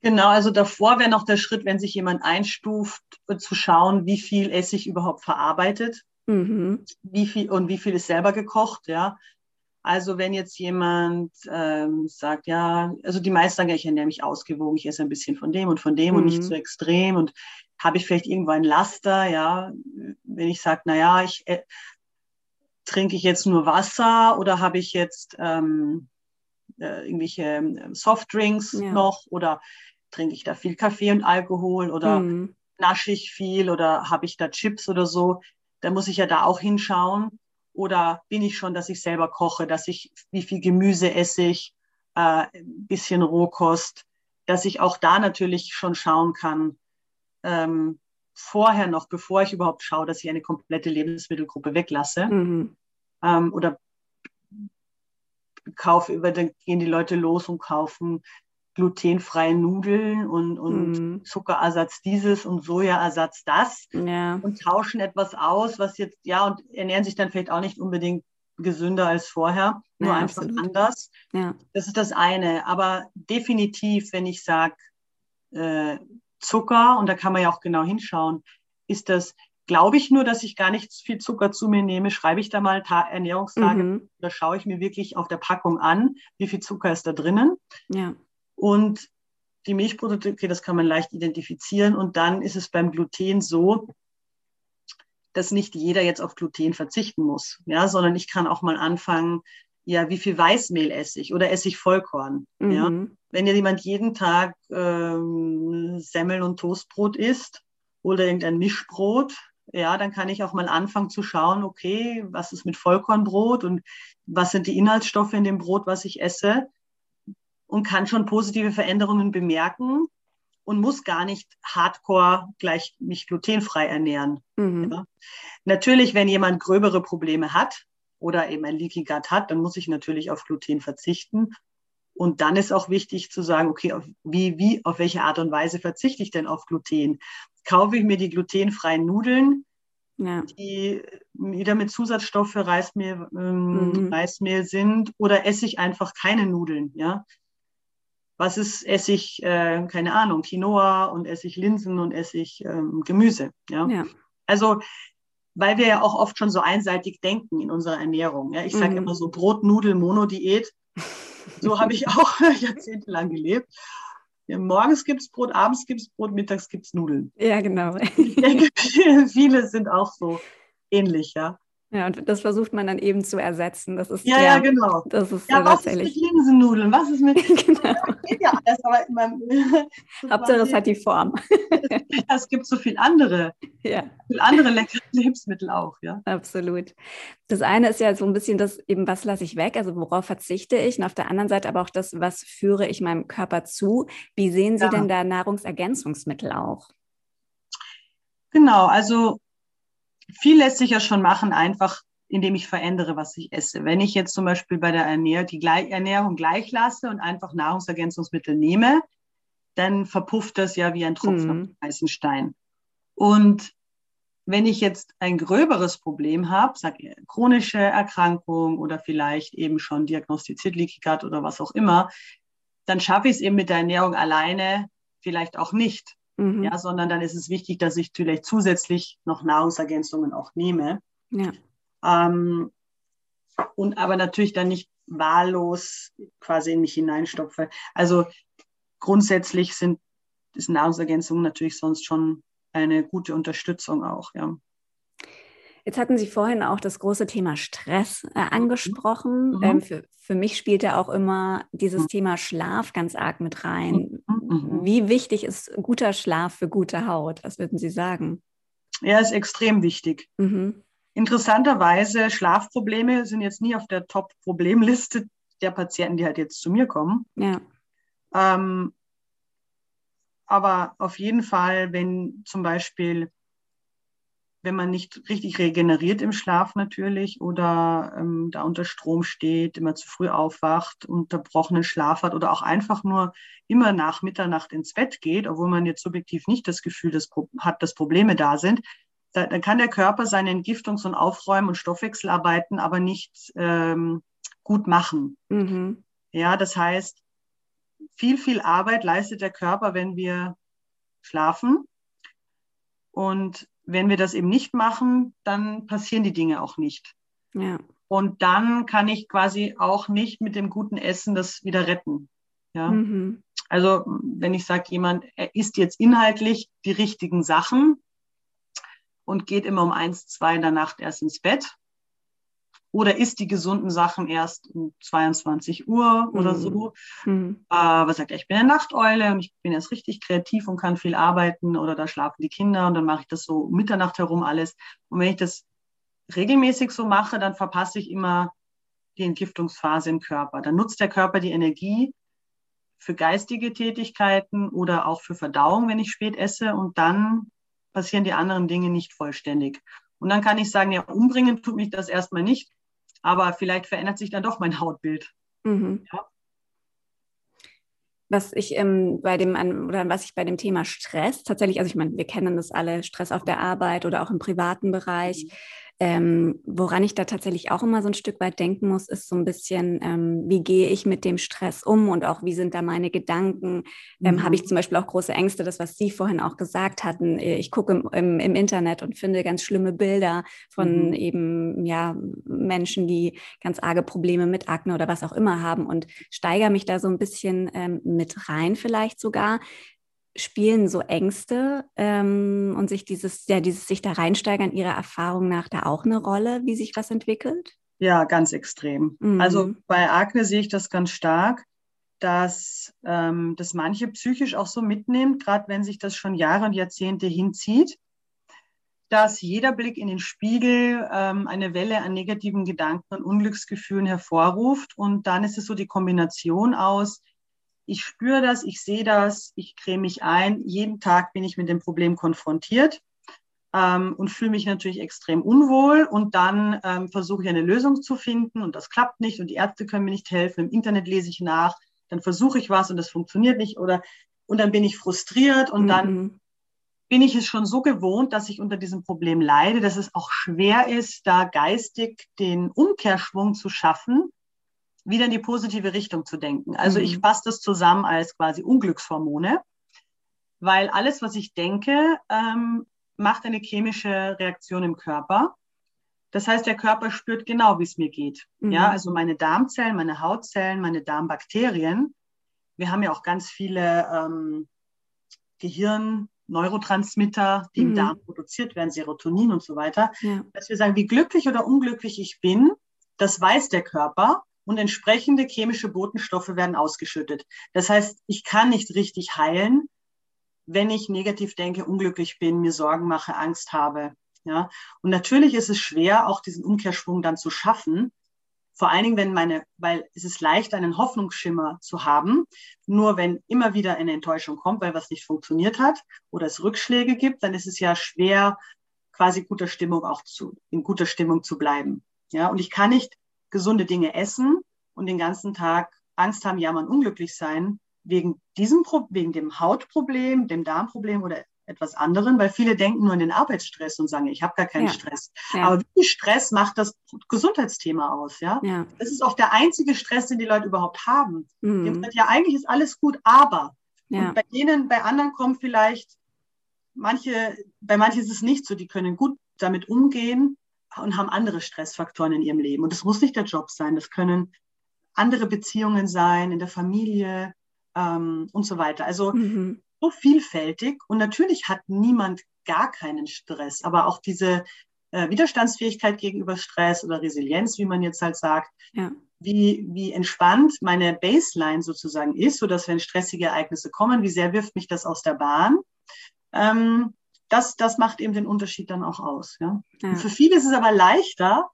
Genau, also davor wäre noch der Schritt, wenn sich jemand einstuft, zu schauen, wie viel Essig überhaupt verarbeitet, mhm. wie viel und wie viel ist selber gekocht, ja. Also wenn jetzt jemand ähm, sagt, ja, also die meisten sagen, ja, ich ernähre mich ausgewogen, ich esse ein bisschen von dem und von dem mhm. und nicht so mhm. extrem und habe ich vielleicht irgendwo ein Laster, ja, wenn ich sage, naja, ich äh, trinke ich jetzt nur Wasser oder habe ich jetzt ähm, äh, irgendwelche ähm, Softdrinks ja. noch oder trinke ich da viel Kaffee und Alkohol oder mhm. nasche ich viel oder habe ich da Chips oder so, da muss ich ja da auch hinschauen. Oder bin ich schon, dass ich selber koche, dass ich, wie viel Gemüse esse ich, äh, ein bisschen Rohkost, dass ich auch da natürlich schon schauen kann, ähm, vorher noch, bevor ich überhaupt schaue, dass ich eine komplette Lebensmittelgruppe weglasse. Mhm. Ähm, oder kaufe, dann gehen die Leute los und kaufen glutenfreie Nudeln und, und mm. Zuckerersatz dieses und Sojaersatz das ja. und tauschen etwas aus, was jetzt, ja, und ernähren sich dann vielleicht auch nicht unbedingt gesünder als vorher, nur Ja, einfach absolut. anders. Ja. Das ist das eine. Aber definitiv, wenn ich sage äh, Zucker, und da kann man ja auch genau hinschauen, ist das, glaube ich nur, dass ich gar nicht viel Zucker zu mir nehme, schreibe ich da mal Ta Ernährungstage, Mhm. da schaue ich mir wirklich auf der Packung an, wie viel Zucker ist da drinnen. Ja. Und die Milchprodukte, okay, das kann man leicht identifizieren. Und dann ist es beim Gluten so, dass nicht jeder jetzt auf Gluten verzichten muss, ja, sondern ich kann auch mal anfangen, ja, wie viel Weißmehl esse ich oder esse ich Vollkorn, ja. Mhm. Wenn ja jemand jeden Tag ähm, Semmel und Toastbrot isst oder irgendein Mischbrot, ja, dann kann ich auch mal anfangen zu schauen, okay, was ist mit Vollkornbrot und was sind die Inhaltsstoffe in dem Brot, was ich esse und kann schon positive Veränderungen bemerken und muss gar nicht hardcore gleich mich glutenfrei ernähren. Mhm. Ja. Natürlich, wenn jemand gröbere Probleme hat oder eben ein Leaky Gut hat, dann muss ich natürlich auf Gluten verzichten. Und dann ist auch wichtig zu sagen, okay, auf, wie, wie, auf welche Art und Weise verzichte ich denn auf Gluten? Kaufe ich mir die glutenfreien Nudeln, Ja. die wieder mit Zusatzstoffe Reismehl, ähm, Mhm. Reismehl sind, oder esse ich einfach keine Nudeln, ja? Was ist, esse ich, äh, keine Ahnung, Quinoa und esse ich Linsen und esse ich ähm, Gemüse, ja? Ja. Also, weil wir ja auch oft schon so einseitig denken in unserer Ernährung. Ja? Ich sage Mhm. immer so Brot, Nudel, Monodiät. So habe ich auch jahrzehntelang gelebt. Ja, morgens gibt es Brot, abends gibt es Brot, mittags gibt es Nudeln. ja, genau. Ich denke, viele sind auch so ähnlich, ja. Ja, und das versucht man dann eben zu ersetzen. Das ist Ja, ja, genau. Das ist Ja, was ist mit. Linsennudeln? Was ist mit. genau. Geht ja alles, aber man, Hauptsache, es hat die Form. es gibt so viel andere, ja. viel andere leckere Lebensmittel auch, ja. Absolut. Das eine ist ja so ein bisschen das eben, was lasse ich weg, also worauf verzichte ich? Und auf der anderen Seite aber auch das, was führe ich meinem Körper zu? Wie sehen Sie Ja. denn da Nahrungsergänzungsmittel auch? Genau, also viel lässt sich ja schon machen, einfach indem ich verändere, was ich esse. Wenn ich jetzt zum Beispiel bei der Ernährung die Gleich Ernährung gleich lasse und einfach Nahrungsergänzungsmittel nehme, dann verpufft das ja wie ein Tropfen Mhm. auf den heißen Stein. Und wenn ich jetzt ein gröberes Problem habe, sag ich, chronische Erkrankung oder vielleicht eben schon diagnostiziert Leaky Gut oder was auch immer, dann schaffe ich es eben mit der Ernährung alleine vielleicht auch nicht Mhm. ja, sondern dann ist es wichtig, dass ich vielleicht zusätzlich noch Nahrungsergänzungen auch nehme. ja. Ähm, und aber natürlich dann nicht wahllos quasi in mich hineinstopfe. Also grundsätzlich sind ist Nahrungsergänzungen natürlich sonst schon eine gute Unterstützung auch, ja. Jetzt hatten Sie vorhin auch das große Thema Stress äh, angesprochen. Mhm. Ähm, für, für mich spielt ja auch immer dieses Mhm. Thema Schlaf ganz arg mit rein. Mhm. Wie wichtig ist guter Schlaf für gute Haut? Was würden Sie sagen? Ja, ist extrem wichtig. Mhm. Interessanterweise, Schlafprobleme sind jetzt nie auf der Top-Problemliste der Patienten, die halt jetzt zu mir kommen. Ja. Ähm, aber auf jeden Fall, wenn zum Beispiel, wenn man nicht richtig regeneriert im Schlaf natürlich oder ähm, da unter Strom steht, immer zu früh aufwacht, unterbrochenen Schlaf hat oder auch einfach nur immer nach Mitternacht ins Bett geht, obwohl man jetzt subjektiv nicht das Gefühl das hat, dass Probleme da sind, da, dann kann der Körper seine Entgiftungs- und Aufräumen- und Stoffwechselarbeiten aber nicht ähm, gut machen. Mhm. Ja, das heißt, viel, viel Arbeit leistet der Körper, wenn wir schlafen. Und wenn wir das eben nicht machen, dann passieren die Dinge auch nicht. Ja. Und dann kann ich quasi auch nicht mit dem guten Essen das wieder retten. Ja. Mhm. Also wenn ich sage, jemand er isst jetzt inhaltlich die richtigen Sachen und geht immer um eins, zwei in der Nacht erst ins Bett oder isst die gesunden Sachen erst um 22 Uhr oder Mhm. so, Mhm. äh, was sagt er, ich bin eine Nachteule und ich bin erst richtig kreativ und kann viel arbeiten oder da schlafen die Kinder und dann mache ich das so Mitternacht herum alles. Und wenn ich das regelmäßig so mache, dann verpasse ich immer die Entgiftungsphase im Körper. Dann nutzt der Körper die Energie für geistige Tätigkeiten oder auch für Verdauung, wenn ich spät esse und dann passieren die anderen Dinge nicht vollständig. Und dann kann ich sagen, ja, umbringen tut mich das erstmal nicht, aber vielleicht verändert sich dann doch mein Hautbild. Mhm. Ja. Was ich ähm, bei dem an, oder was ich bei dem Thema Stress tatsächlich, also ich meine, wir kennen das alle, Stress auf der Arbeit oder auch im privaten Bereich. Ähm, woran ich da tatsächlich auch immer so ein Stück weit denken muss, ist so ein bisschen, ähm, wie gehe ich mit dem Stress um und auch wie sind da meine Gedanken? Ähm, mhm. Habe ich zum Beispiel auch große Ängste, das, was Sie vorhin auch gesagt hatten. Äh, ich gucke im, im, im Internet und finde ganz schlimme Bilder von mhm. eben ja, Menschen, die ganz arge Probleme mit Akne oder was auch immer haben und steigere mich da so ein bisschen ähm, mit rein, vielleicht sogar spielen so Ängste ähm, und sich dieses, ja, dieses sich da reinsteigern, Ihrer Erfahrung nach da auch eine Rolle, wie sich was entwickelt? Ja, ganz extrem. Mhm. Also bei Akne sehe ich das ganz stark, dass ähm, das manche psychisch auch so mitnimmt, gerade wenn sich das schon Jahre und Jahrzehnte hinzieht, dass jeder Blick in den Spiegel ähm, eine Welle an negativen Gedanken und Unglücksgefühlen hervorruft. Und dann ist es so die Kombination aus, ich spüre das, ich sehe das, ich creme mich ein. Jeden Tag bin ich mit dem Problem konfrontiert ähm, und fühle mich natürlich extrem unwohl. Und dann ähm, versuche ich eine Lösung zu finden und das klappt nicht und die Ärzte können mir nicht helfen. Im Internet lese ich nach, dann versuche ich was und das funktioniert nicht oder und dann bin ich frustriert und mhm. dann bin ich es schon so gewohnt, dass ich unter diesem Problem leide, dass es auch schwer ist, da geistig den Umkehrschwung zu schaffen wieder in die positive Richtung zu denken. Also mhm. ich fasse das zusammen als quasi Unglückshormone, weil alles, was ich denke, ähm, macht eine chemische Reaktion im Körper. Das heißt, der Körper spürt genau, wie es mir geht. Mhm. Ja, also meine Darmzellen, meine Hautzellen, meine Darmbakterien. Wir haben ja auch ganz viele ähm, Gehirn, Neurotransmitter, die mhm. im Darm produziert werden, Serotonin und so weiter. Ja. Dass wir sagen, wie glücklich oder unglücklich ich bin, das weiß der Körper und entsprechende chemische Botenstoffe werden ausgeschüttet. Das heißt, ich kann nicht richtig heilen, wenn ich negativ denke, unglücklich bin, mir Sorgen mache, Angst habe. Ja, und natürlich ist es schwer, auch diesen Umkehrschwung dann zu schaffen. Vor allen Dingen, wenn meine, weil es ist leicht, einen Hoffnungsschimmer zu haben. Nur wenn immer wieder eine Enttäuschung kommt, weil was nicht funktioniert hat oder es Rückschläge gibt, dann ist es ja schwer, quasi guter Stimmung auch zu, in guter Stimmung zu bleiben. Ja, und ich kann nicht gesunde Dinge essen und den ganzen Tag Angst haben, jammern, unglücklich sein, wegen diesem, wegen dem Hautproblem, dem Darmproblem oder etwas anderem, weil viele denken nur an den Arbeitsstress und sagen, ich habe gar keinen ja. Stress. Ja. Aber wie viel Stress macht das Gesundheitsthema aus? Ja? ja? Das ist auch der einzige Stress, den die Leute überhaupt haben. Mhm. Die ja, eigentlich ist alles gut, aber. Und bei denen, bei anderen kommt vielleicht manche, bei manchen ist es nicht so, die können gut damit umgehen, und haben andere Stressfaktoren in ihrem Leben. Und das muss nicht der Job sein, das können andere Beziehungen sein, in der Familie ähm, und so weiter. Also mhm. so vielfältig. Und natürlich hat niemand gar keinen Stress, aber auch diese äh, Widerstandsfähigkeit gegenüber Stress oder Resilienz, wie man jetzt halt sagt, ja. wie, wie entspannt meine Baseline sozusagen ist, sodass wenn stressige Ereignisse kommen, wie sehr wirft mich das aus der Bahn. Ähm, das, das macht eben den Unterschied dann auch aus. Ja? ja. für viele ist es aber leichter,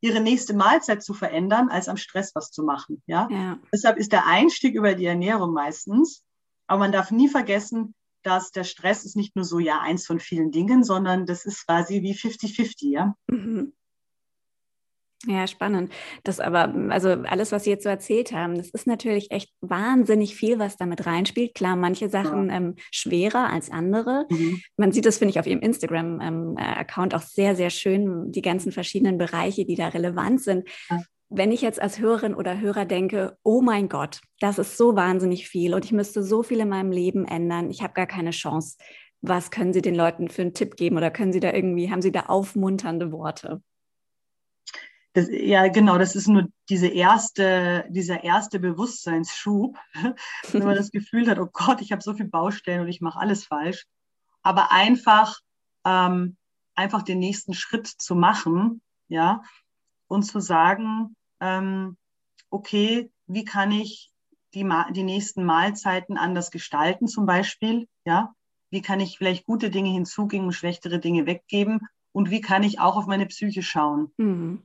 ihre nächste Mahlzeit zu verändern, als am Stress was zu machen. Ja? ja? Deshalb ist der Einstieg über die Ernährung meistens. Aber man darf nie vergessen, dass der Stress ist nicht nur so, ja, eins von vielen Dingen, sondern das ist quasi wie 50-50, ja. Mhm. Ja, spannend. Das aber, also alles, was Sie jetzt so erzählt haben, das ist natürlich echt wahnsinnig viel, was damit reinspielt. Klar, manche Sachen ja. ähm, schwerer als andere. Mhm. Man sieht das, finde ich, auf Ihrem Instagram-Account ähm, auch sehr, sehr schön, die ganzen verschiedenen Bereiche, die da relevant sind. Ja. Wenn ich jetzt als Hörerin oder Hörer denke, oh mein Gott, das ist so wahnsinnig viel und ich müsste so viel in meinem Leben ändern, ich habe gar keine Chance. Was können Sie den Leuten für einen Tipp geben oder können Sie da irgendwie, haben Sie da aufmunternde Worte? Das, ja, genau, das ist nur diese erste, dieser erste Bewusstseinsschub, wenn man das Gefühl hat, oh Gott, ich habe so viele Baustellen und ich mache alles falsch. Aber einfach, ähm, einfach den nächsten Schritt zu machen, ja, und zu sagen, ähm, okay, wie kann ich die, die nächsten Mahlzeiten anders gestalten, zum Beispiel, ja? Wie kann ich vielleicht gute Dinge hinzugeben und schlechtere Dinge weggeben? Und wie kann ich auch auf meine Psyche schauen? Mhm.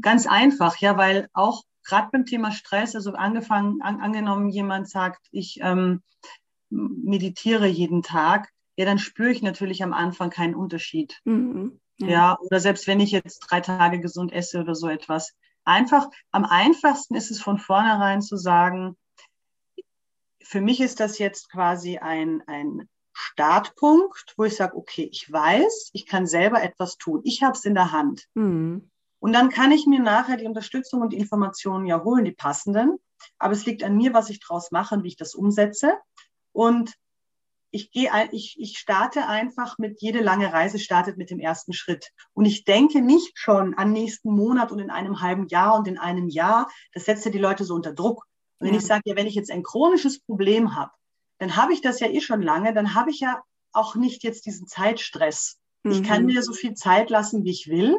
Ganz einfach, ja, weil auch gerade beim Thema Stress, also angefangen, an, angenommen, jemand sagt, ich ähm, meditiere jeden Tag, ja, dann spüre ich natürlich am Anfang keinen Unterschied. Mhm, ja. ja, oder selbst wenn ich jetzt drei Tage gesund esse oder so etwas. Einfach, am einfachsten ist es von vornherein zu sagen, für mich ist das jetzt quasi ein, ein Startpunkt, wo ich sage, okay, ich weiß, ich kann selber etwas tun. Ich habe es in der Hand. Mhm. Und dann kann ich mir nachher die Unterstützung und die Informationen ja holen, die passenden. Aber es liegt an mir, was ich daraus mache und wie ich das umsetze. Und ich gehe, ich, ich starte einfach mit, jede lange Reise startet mit dem ersten Schritt. Und ich denke nicht schon an nächsten Monat und in einem halben Jahr und in einem Jahr. Das setzt ja die Leute so unter Druck. Und wenn ja. ich sage, ja, wenn ich jetzt ein chronisches Problem habe, dann habe ich das ja eh schon lange, dann habe ich ja auch nicht jetzt diesen Zeitstress. Mhm. Ich kann mhm. mir so viel Zeit lassen, wie ich will.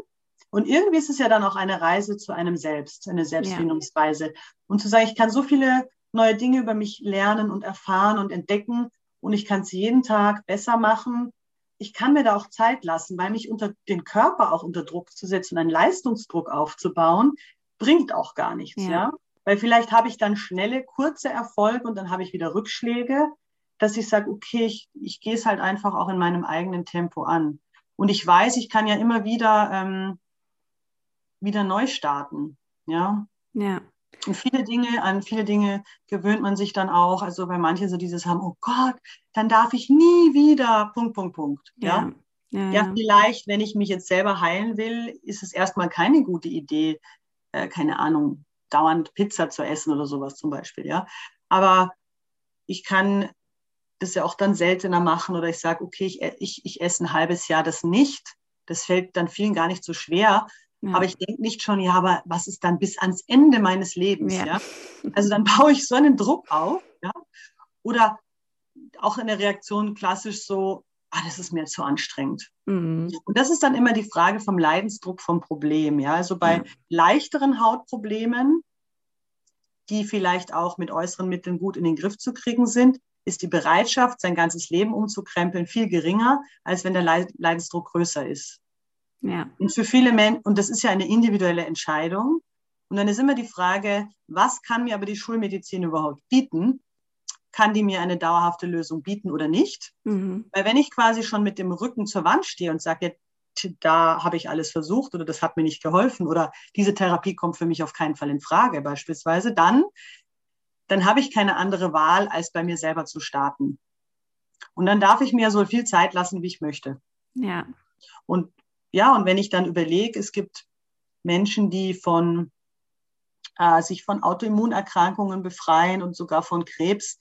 Und irgendwie ist es ja dann auch eine Reise zu einem selbst, eine Selbstfindungsreise. Ja. Und zu sagen, ich kann so viele neue Dinge über mich lernen und erfahren und entdecken und ich kann es jeden Tag besser machen. Ich kann mir da auch Zeit lassen, weil mich unter den Körper auch unter Druck zu setzen und einen Leistungsdruck aufzubauen, bringt auch gar nichts, ja. ja? Weil vielleicht habe ich dann schnelle, kurze Erfolge und dann habe ich wieder Rückschläge, dass ich sage, okay, ich, ich gehe es halt einfach auch in meinem eigenen Tempo an. Und ich weiß, ich kann ja immer wieder, ähm, wieder neu starten. Ja. Ja. Und viele Dinge, an viele Dinge gewöhnt man sich dann auch. Also bei manchen so dieses haben, oh Gott, dann darf ich nie wieder, Punkt, Punkt, Punkt. Ja. Ja, ja, ja vielleicht, wenn ich mich jetzt selber heilen will, ist es erstmal keine gute Idee, äh, keine Ahnung, dauernd Pizza zu essen oder sowas zum Beispiel, ja. Aber ich kann das ja auch dann seltener machen oder ich sage, okay, ich, ich, ich esse ein halbes Jahr das nicht. Das fällt dann vielen gar nicht so schwer. Ja. Aber ich denke nicht schon, ja, aber was ist dann bis ans Ende meines Lebens? Ja. ja? Also dann baue ich so einen Druck auf. Ja? Oder auch in der Reaktion klassisch so, ah, das ist mir zu anstrengend. Mhm. Und das ist dann immer die Frage vom Leidensdruck vom Problem. Ja, also bei ja. leichteren Hautproblemen, die vielleicht auch mit äußeren Mitteln gut in den Griff zu kriegen sind, ist die Bereitschaft, sein ganzes Leben umzukrempeln, viel geringer, als wenn der Leidensdruck größer ist. Ja. Und für viele Menschen, und das ist ja eine individuelle Entscheidung. Und dann ist immer die Frage, was kann mir aber die Schulmedizin überhaupt bieten? Kann die mir eine dauerhafte Lösung bieten oder nicht? Mhm. Weil wenn ich quasi schon mit dem Rücken zur Wand stehe und sage, da habe ich alles versucht oder das hat mir nicht geholfen oder diese Therapie kommt für mich auf keinen Fall in Frage beispielsweise, dann, dann habe ich keine andere Wahl, als bei mir selber zu starten. Und dann darf ich mir so viel Zeit lassen, wie ich möchte. Ja. Und ja, und wenn ich dann überlege, es gibt Menschen, die von äh, sich von Autoimmunerkrankungen befreien und sogar von Krebs,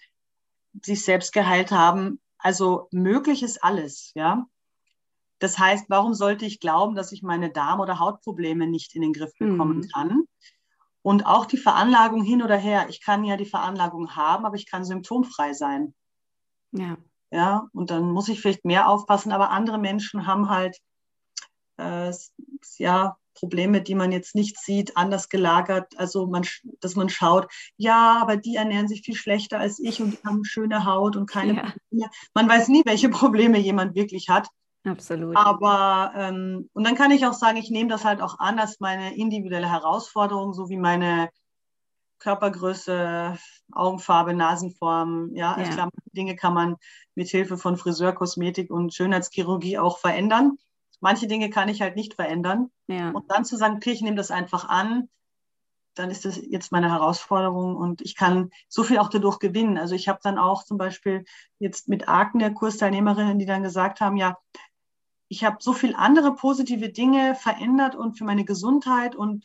sich selbst geheilt haben. Also möglich ist alles, ja. Das heißt, warum sollte ich glauben, dass ich meine Darm- oder Hautprobleme nicht in den Griff bekommen mhm. kann? Und auch die Veranlagung hin oder her. Ich kann ja die Veranlagung haben, aber ich kann symptomfrei sein. Ja. Ja, und dann muss ich vielleicht mehr aufpassen, aber andere Menschen haben halt, äh, ja, Probleme, die man jetzt nicht sieht, anders gelagert. Also man, dass man schaut, ja, aber die ernähren sich viel schlechter als ich und die haben schöne Haut und keine ja. Probleme. Man weiß nie, welche Probleme jemand wirklich hat. Absolut. Aber ähm, und dann kann ich auch sagen, ich nehme das halt auch an als meine individuelle Herausforderung, so wie meine Körpergröße, Augenfarbe, Nasenform. Ja, ja. Klar, Dinge kann man mit Hilfe von Friseur, Kosmetik und Schönheitschirurgie auch verändern. Manche Dinge kann ich halt nicht verändern. Ja. Und dann zu sagen, okay, ich nehme das einfach an, dann ist das jetzt meine Herausforderung und ich kann so viel auch dadurch gewinnen. Also ich habe dann auch zum Beispiel jetzt mit Akne Kursteilnehmerinnen, die dann gesagt haben, ja, ich habe so viel andere positive Dinge verändert und für meine Gesundheit und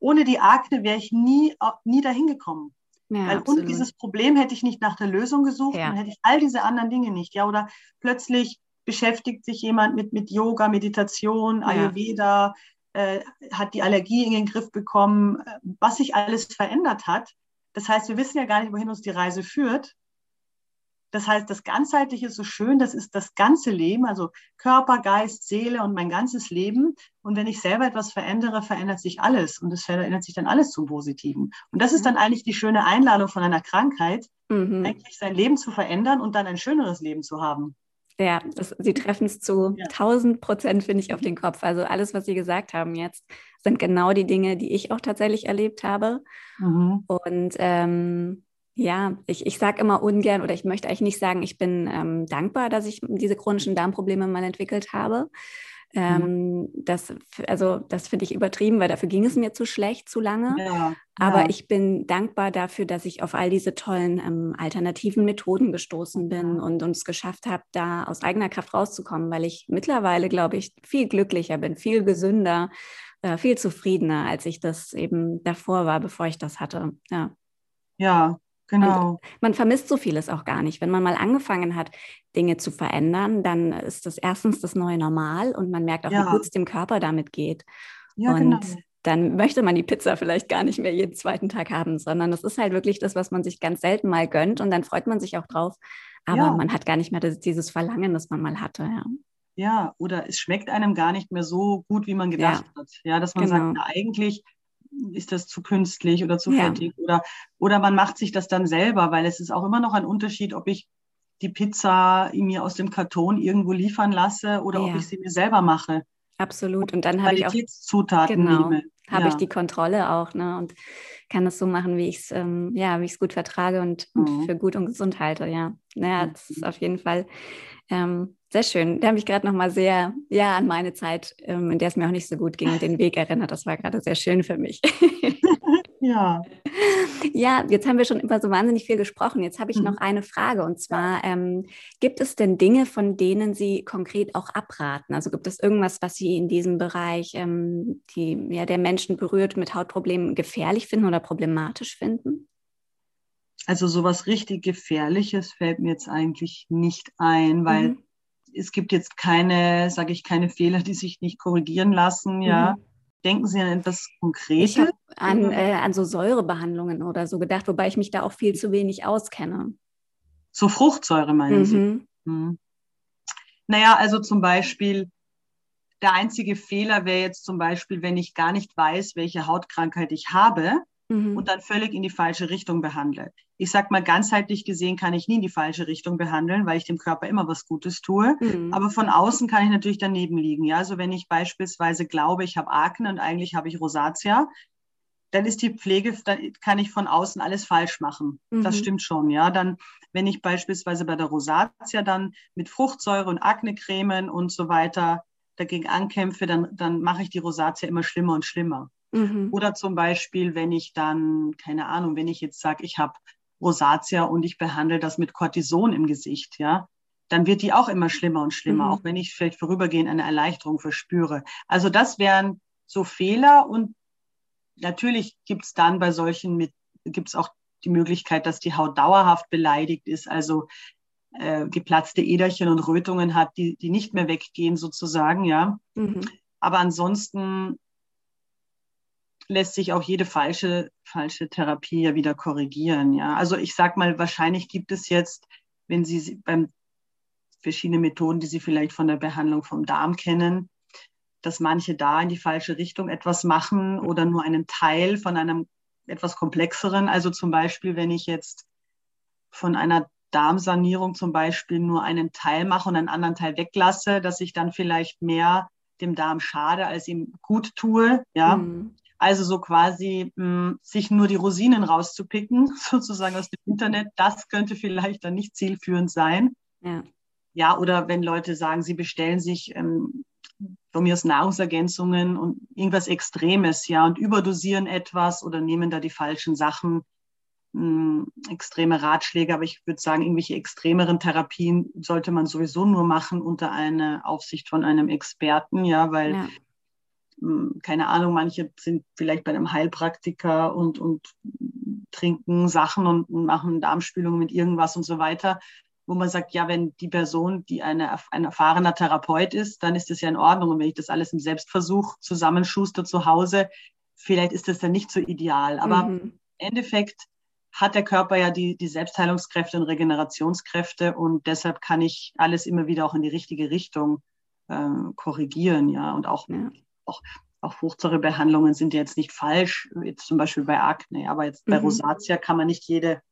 ohne die Akne wäre ich nie, nie dahin gekommen. Ja, Weil absolut. und dieses Problem hätte ich nicht nach der Lösung gesucht, ja. dann hätte ich all diese anderen Dinge nicht. Ja, oder plötzlich beschäftigt sich jemand mit, mit Yoga, Meditation, Ayurveda, ja. äh, hat die Allergie in den Griff bekommen, äh, was sich alles verändert hat. Das heißt, wir wissen ja gar nicht, wohin uns die Reise führt. Das heißt, das Ganzheitliche ist so schön, das ist das ganze Leben, also Körper, Geist, Seele und mein ganzes Leben. Und wenn ich selber etwas verändere, verändert sich alles und es verändert sich dann alles zum Positiven. Und das ist dann eigentlich die schöne Einladung von einer Krankheit, mhm. eigentlich sein Leben zu verändern und dann ein schöneres Leben zu haben. Ja, das, Sie treffen es zu ja. 1000 Prozent, finde ich, auf den Kopf. Also alles, was Sie gesagt haben jetzt, sind genau die Dinge, die ich auch tatsächlich erlebt habe. Mhm. Und ähm, ja, ich, ich sage immer ungern oder ich möchte eigentlich nicht sagen, ich bin ähm, dankbar, dass ich diese chronischen Darmprobleme mal entwickelt habe. Ähm, das, also das finde ich übertrieben, weil dafür ging es mir zu schlecht, zu lange. Ja, Aber ja. ich bin dankbar dafür, dass ich auf all diese tollen ähm, alternativen Methoden gestoßen bin und, und es geschafft habe, da aus eigener Kraft rauszukommen, weil ich mittlerweile, glaube ich, viel glücklicher bin, viel gesünder, äh, viel zufriedener, als ich das eben davor war, bevor ich das hatte. Ja. Ja, Genau. Und man vermisst so vieles auch gar nicht. Wenn man mal angefangen hat, Dinge zu verändern, dann ist das erstens das neue Normal und man merkt auch, ja. wie gut es dem Körper damit geht. Ja, und genau. dann möchte man die Pizza vielleicht gar nicht mehr jeden zweiten Tag haben, sondern das ist halt wirklich das, was man sich ganz selten mal gönnt und dann freut man sich auch drauf. Aber ja. man hat gar nicht mehr das, dieses Verlangen, das man mal hatte. Ja. ja, oder es schmeckt einem gar nicht mehr so gut, wie man gedacht hat. Ja, dass man genau. sagt, na, eigentlich ist das zu künstlich oder zu ja. fettig oder, oder man macht sich das dann selber, weil es ist auch immer noch ein Unterschied, ob ich die Pizza mir aus dem Karton irgendwo liefern lasse oder ja. ob ich sie mir selber mache. Absolut. Und dann habe ich auch Zutaten genau, nehme. Habe ja. ich die Kontrolle auch, ne? Und kann es so machen, wie ich es, ähm, ja, wie ich es gut vertrage und, und mhm. für gut und gesund halte. Ja, naja, das ist auf jeden Fall ähm, sehr schön. Da habe ich gerade noch mal sehr, ja, an meine Zeit, ähm, in der es mir auch nicht so gut ging, den Weg erinnert. Das war gerade sehr schön für mich. ja. Ja, jetzt haben wir schon immer so wahnsinnig viel gesprochen. Jetzt habe ich mhm. noch eine Frage und zwar, ähm, gibt es denn Dinge, von denen Sie konkret auch abraten? Also gibt es irgendwas, was Sie in diesem Bereich, ähm, die ja der Menschen berührt mit Hautproblemen, gefährlich finden oder problematisch finden? Also sowas richtig Gefährliches fällt mir jetzt eigentlich nicht ein, weil mhm es gibt jetzt keine, sage ich, keine Fehler, die sich nicht korrigieren lassen, ja. Mhm. Denken Sie an etwas Konkretes? Ich habe an, äh, an so Säurebehandlungen oder so gedacht, wobei ich mich da auch viel zu wenig auskenne. So Fruchtsäure meinen mhm. Sie? Mhm. Naja, also zum Beispiel, der einzige Fehler wäre jetzt zum Beispiel, wenn ich gar nicht weiß, welche Hautkrankheit ich habe, mhm. und dann völlig in die falsche Richtung behandle. Ich sag mal, ganzheitlich gesehen kann ich nie in die falsche Richtung behandeln, weil ich dem Körper immer was Gutes tue. Mhm. Aber von außen kann ich natürlich daneben liegen. Ja, also wenn ich beispielsweise glaube, ich habe Akne und eigentlich habe ich Rosatia, dann ist die Pflege, dann kann ich von außen alles falsch machen. Mhm. Das stimmt schon, ja. Dann, wenn ich beispielsweise bei der Rosatia dann mit Fruchtsäure und Aknecremen und so weiter dagegen ankämpfe, dann, dann mache ich die Rosatia immer schlimmer und schlimmer. Mhm. Oder zum Beispiel, wenn ich dann, keine Ahnung, wenn ich jetzt sage, ich habe Rosatia und ich behandle das mit Cortison im Gesicht, ja, dann wird die auch immer schlimmer und schlimmer, mhm. auch wenn ich vielleicht vorübergehend eine Erleichterung verspüre. Also das wären so Fehler und natürlich gibt es dann bei solchen mit, gibt es auch die Möglichkeit, dass die Haut dauerhaft beleidigt ist, also äh, geplatzte Äderchen und Rötungen hat, die, die nicht mehr weggehen sozusagen, ja. Mhm. Aber ansonsten lässt sich auch jede falsche, falsche Therapie ja wieder korrigieren. Ja, also ich sag mal, wahrscheinlich gibt es jetzt, wenn Sie beim verschiedene Methoden, die Sie vielleicht von der Behandlung vom Darm kennen, dass manche da in die falsche Richtung etwas machen oder nur einen Teil von einem etwas komplexeren. Also zum Beispiel, wenn ich jetzt von einer Darmsanierung zum Beispiel nur einen Teil mache und einen anderen Teil weglasse, dass ich dann vielleicht mehr dem Darm schade, als ihm gut tue. Ja, mhm. Also so quasi mh, hm, sich nur die Rosinen rauszupicken, sozusagen aus dem Internet, das könnte vielleicht dann nicht zielführend sein. Ja, ja oder wenn Leute sagen, sie bestellen sich ähm, von mir aus Nahrungsergänzungen und irgendwas Extremes, ja, und überdosieren etwas oder nehmen da die falschen Sachen, mh, hm, extreme Ratschläge. Aber ich würde sagen, irgendwelche extremeren Therapien sollte man sowieso nur machen unter einer Aufsicht von einem Experten, ja, weil ja keine Ahnung, manche sind vielleicht bei einem Heilpraktiker und, und trinken Sachen und machen Darmspülung mit irgendwas und so weiter, wo man sagt, ja, wenn die Person, die eine, ein erfahrener Therapeut ist, dann ist das ja in Ordnung. Und wenn ich das alles im Selbstversuch zusammenschuster zu Hause, vielleicht ist das dann nicht so ideal. Aber mhm. im Endeffekt hat der Körper ja die, die Selbstheilungskräfte und Regenerationskräfte und deshalb kann ich alles immer wieder auch in die richtige Richtung äh, korrigieren, ja, und auch ja auch, auch Fruchtsäurebehandlungen sind jetzt nicht falsch, jetzt zum Beispiel bei Akne, aber jetzt bei mhm. Rosatia kann man nicht jede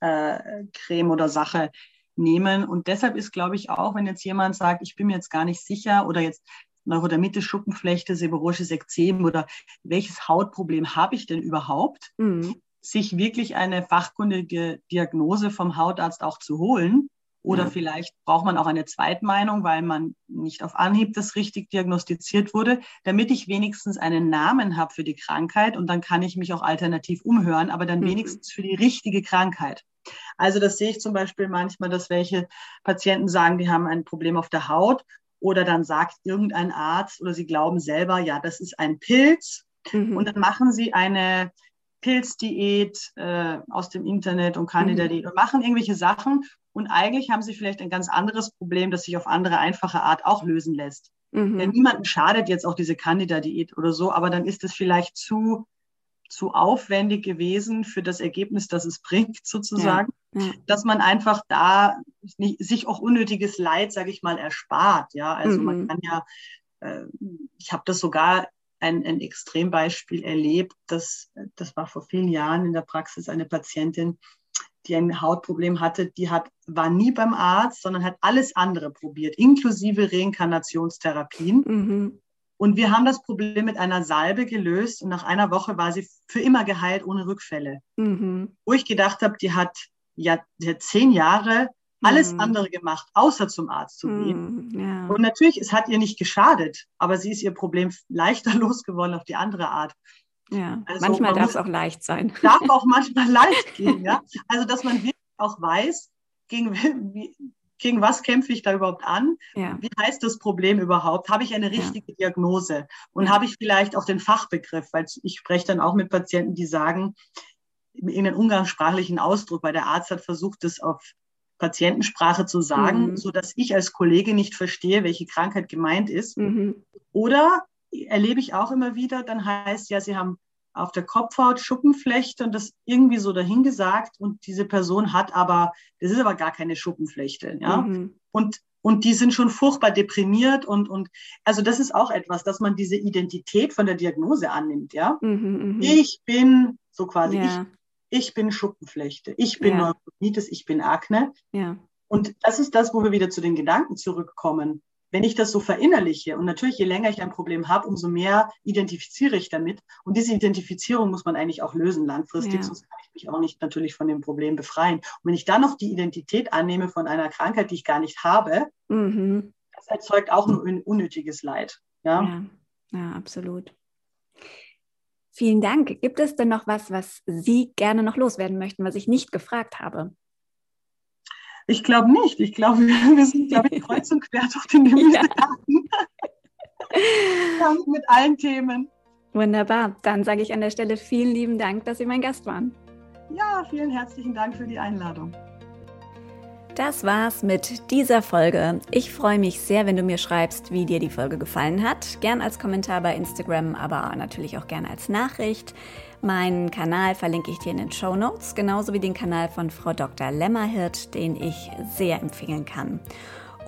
äh, Creme oder Sache nehmen. Und deshalb ist, glaube ich, auch, wenn jetzt jemand sagt, ich bin mir jetzt gar nicht sicher oder jetzt Neurodermitis, Schuppenflechte, seborrhoisches Ekzem oder welches Hautproblem habe ich denn überhaupt, mhm. sich wirklich eine fachkundige Diagnose vom Hautarzt auch zu holen Oder ja. vielleicht braucht man auch eine Zweitmeinung, weil man nicht auf Anhieb das richtig diagnostiziert wurde, damit ich wenigstens einen Namen habe für die Krankheit und dann kann ich mich auch alternativ umhören, aber dann mhm. wenigstens für die richtige Krankheit. Also das sehe ich zum Beispiel manchmal, dass welche Patienten sagen, die haben ein Problem auf der Haut oder dann sagt irgendein Arzt oder sie glauben selber, ja, das ist ein Pilz mhm. und dann machen sie eine Pilzdiät äh, aus dem Internet und Candida-Diät mhm. und machen irgendwelche Sachen und eigentlich haben sie vielleicht ein ganz anderes Problem, das sich auf andere einfache Art auch lösen lässt. Mhm. Denn niemandem schadet jetzt auch diese Candida-Diät oder so, aber dann ist es vielleicht zu, zu aufwendig gewesen für das Ergebnis, das es bringt, sozusagen, ja. Ja. dass man einfach da nicht, sich auch unnötiges Leid, sage ich mal, erspart. Ja, also mhm. man kann ja, äh, ich habe das sogar ein, ein Extrembeispiel erlebt, das, das war vor vielen Jahren in der Praxis eine Patientin, die ein Hautproblem hatte, die hat, war nie beim Arzt, sondern hat alles andere probiert, inklusive Reinkarnationstherapien. Mhm. Und wir haben das Problem mit einer Salbe gelöst und nach einer Woche war sie für immer geheilt ohne Rückfälle. Mhm. Wo ich gedacht habe, die hat ja die hat zehn Jahre alles mhm. andere gemacht, außer zum Arzt zu gehen. Mhm, ja. Und natürlich, es hat ihr nicht geschadet, aber sie ist ihr Problem leichter losgeworden auf die andere Art. Ja, also manchmal darf es auch leicht sein. Darf auch manchmal leicht gehen, ja. Also, dass man wirklich auch weiß, gegen, wie, gegen was kämpfe ich da überhaupt an? Ja. Wie heißt das Problem überhaupt? Habe ich eine richtige ja. Diagnose? Und ja. habe ich vielleicht auch den Fachbegriff? Weil ich spreche dann auch mit Patienten, die sagen, in den umgangssprachlichen Ausdruck, weil der Arzt hat versucht, das auf Patientensprache zu sagen, mhm. so dass ich als Kollege nicht verstehe, welche Krankheit gemeint ist. Mhm. Oder erlebe ich auch immer wieder, dann heißt ja, sie haben auf der Kopfhaut Schuppenflechte und das irgendwie so dahingesagt und diese Person hat aber, das ist aber gar keine Schuppenflechte, ja. Mhm. Und, und die sind schon furchtbar deprimiert und, und, also das ist auch etwas, dass man diese Identität von der Diagnose annimmt, ja. Mhm, mh. Ich bin so quasi, ja. ich, ich bin Schuppenflechte, ich bin ja. Neuronitis, ich bin Akne. Ja. Und das ist das, wo wir wieder zu den Gedanken zurückkommen wenn ich das so verinnerliche und natürlich je länger ich ein Problem habe, umso mehr identifiziere ich damit. Und diese Identifizierung muss man eigentlich auch lösen langfristig, ja. sonst kann ich mich auch nicht natürlich von dem Problem befreien. Und wenn ich dann noch die Identität annehme von einer Krankheit, die ich gar nicht habe, mhm. das erzeugt auch nur ein unnötiges Leid. Ja? ja, ja, absolut. Vielen Dank. Gibt es denn noch was, was Sie gerne noch loswerden möchten, was ich nicht gefragt habe? Ich glaube nicht. Ich glaube, wir sind, glaube ich, kreuz und quer durch den ja. mit allen Themen. Wunderbar. Dann sage ich an der Stelle vielen lieben Dank, dass Sie mein Gast waren. Ja, vielen herzlichen Dank für die Einladung. Das war's mit dieser Folge. Ich freue mich sehr, wenn du mir schreibst, wie dir die Folge gefallen hat. Gern als Kommentar bei Instagram, aber natürlich auch gern als Nachricht. Meinen Kanal verlinke ich dir in den Show Notes, genauso wie den Kanal von Frau Dr. Lämmerhirt, den ich sehr empfehlen kann.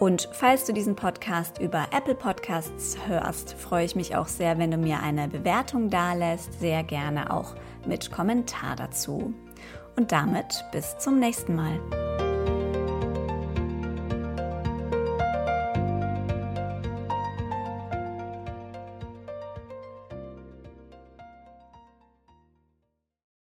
Und falls du diesen Podcast über Apple Podcasts hörst, freue ich mich auch sehr, wenn du mir eine Bewertung dalässt, sehr gerne auch mit Kommentar dazu. Und damit bis zum nächsten Mal.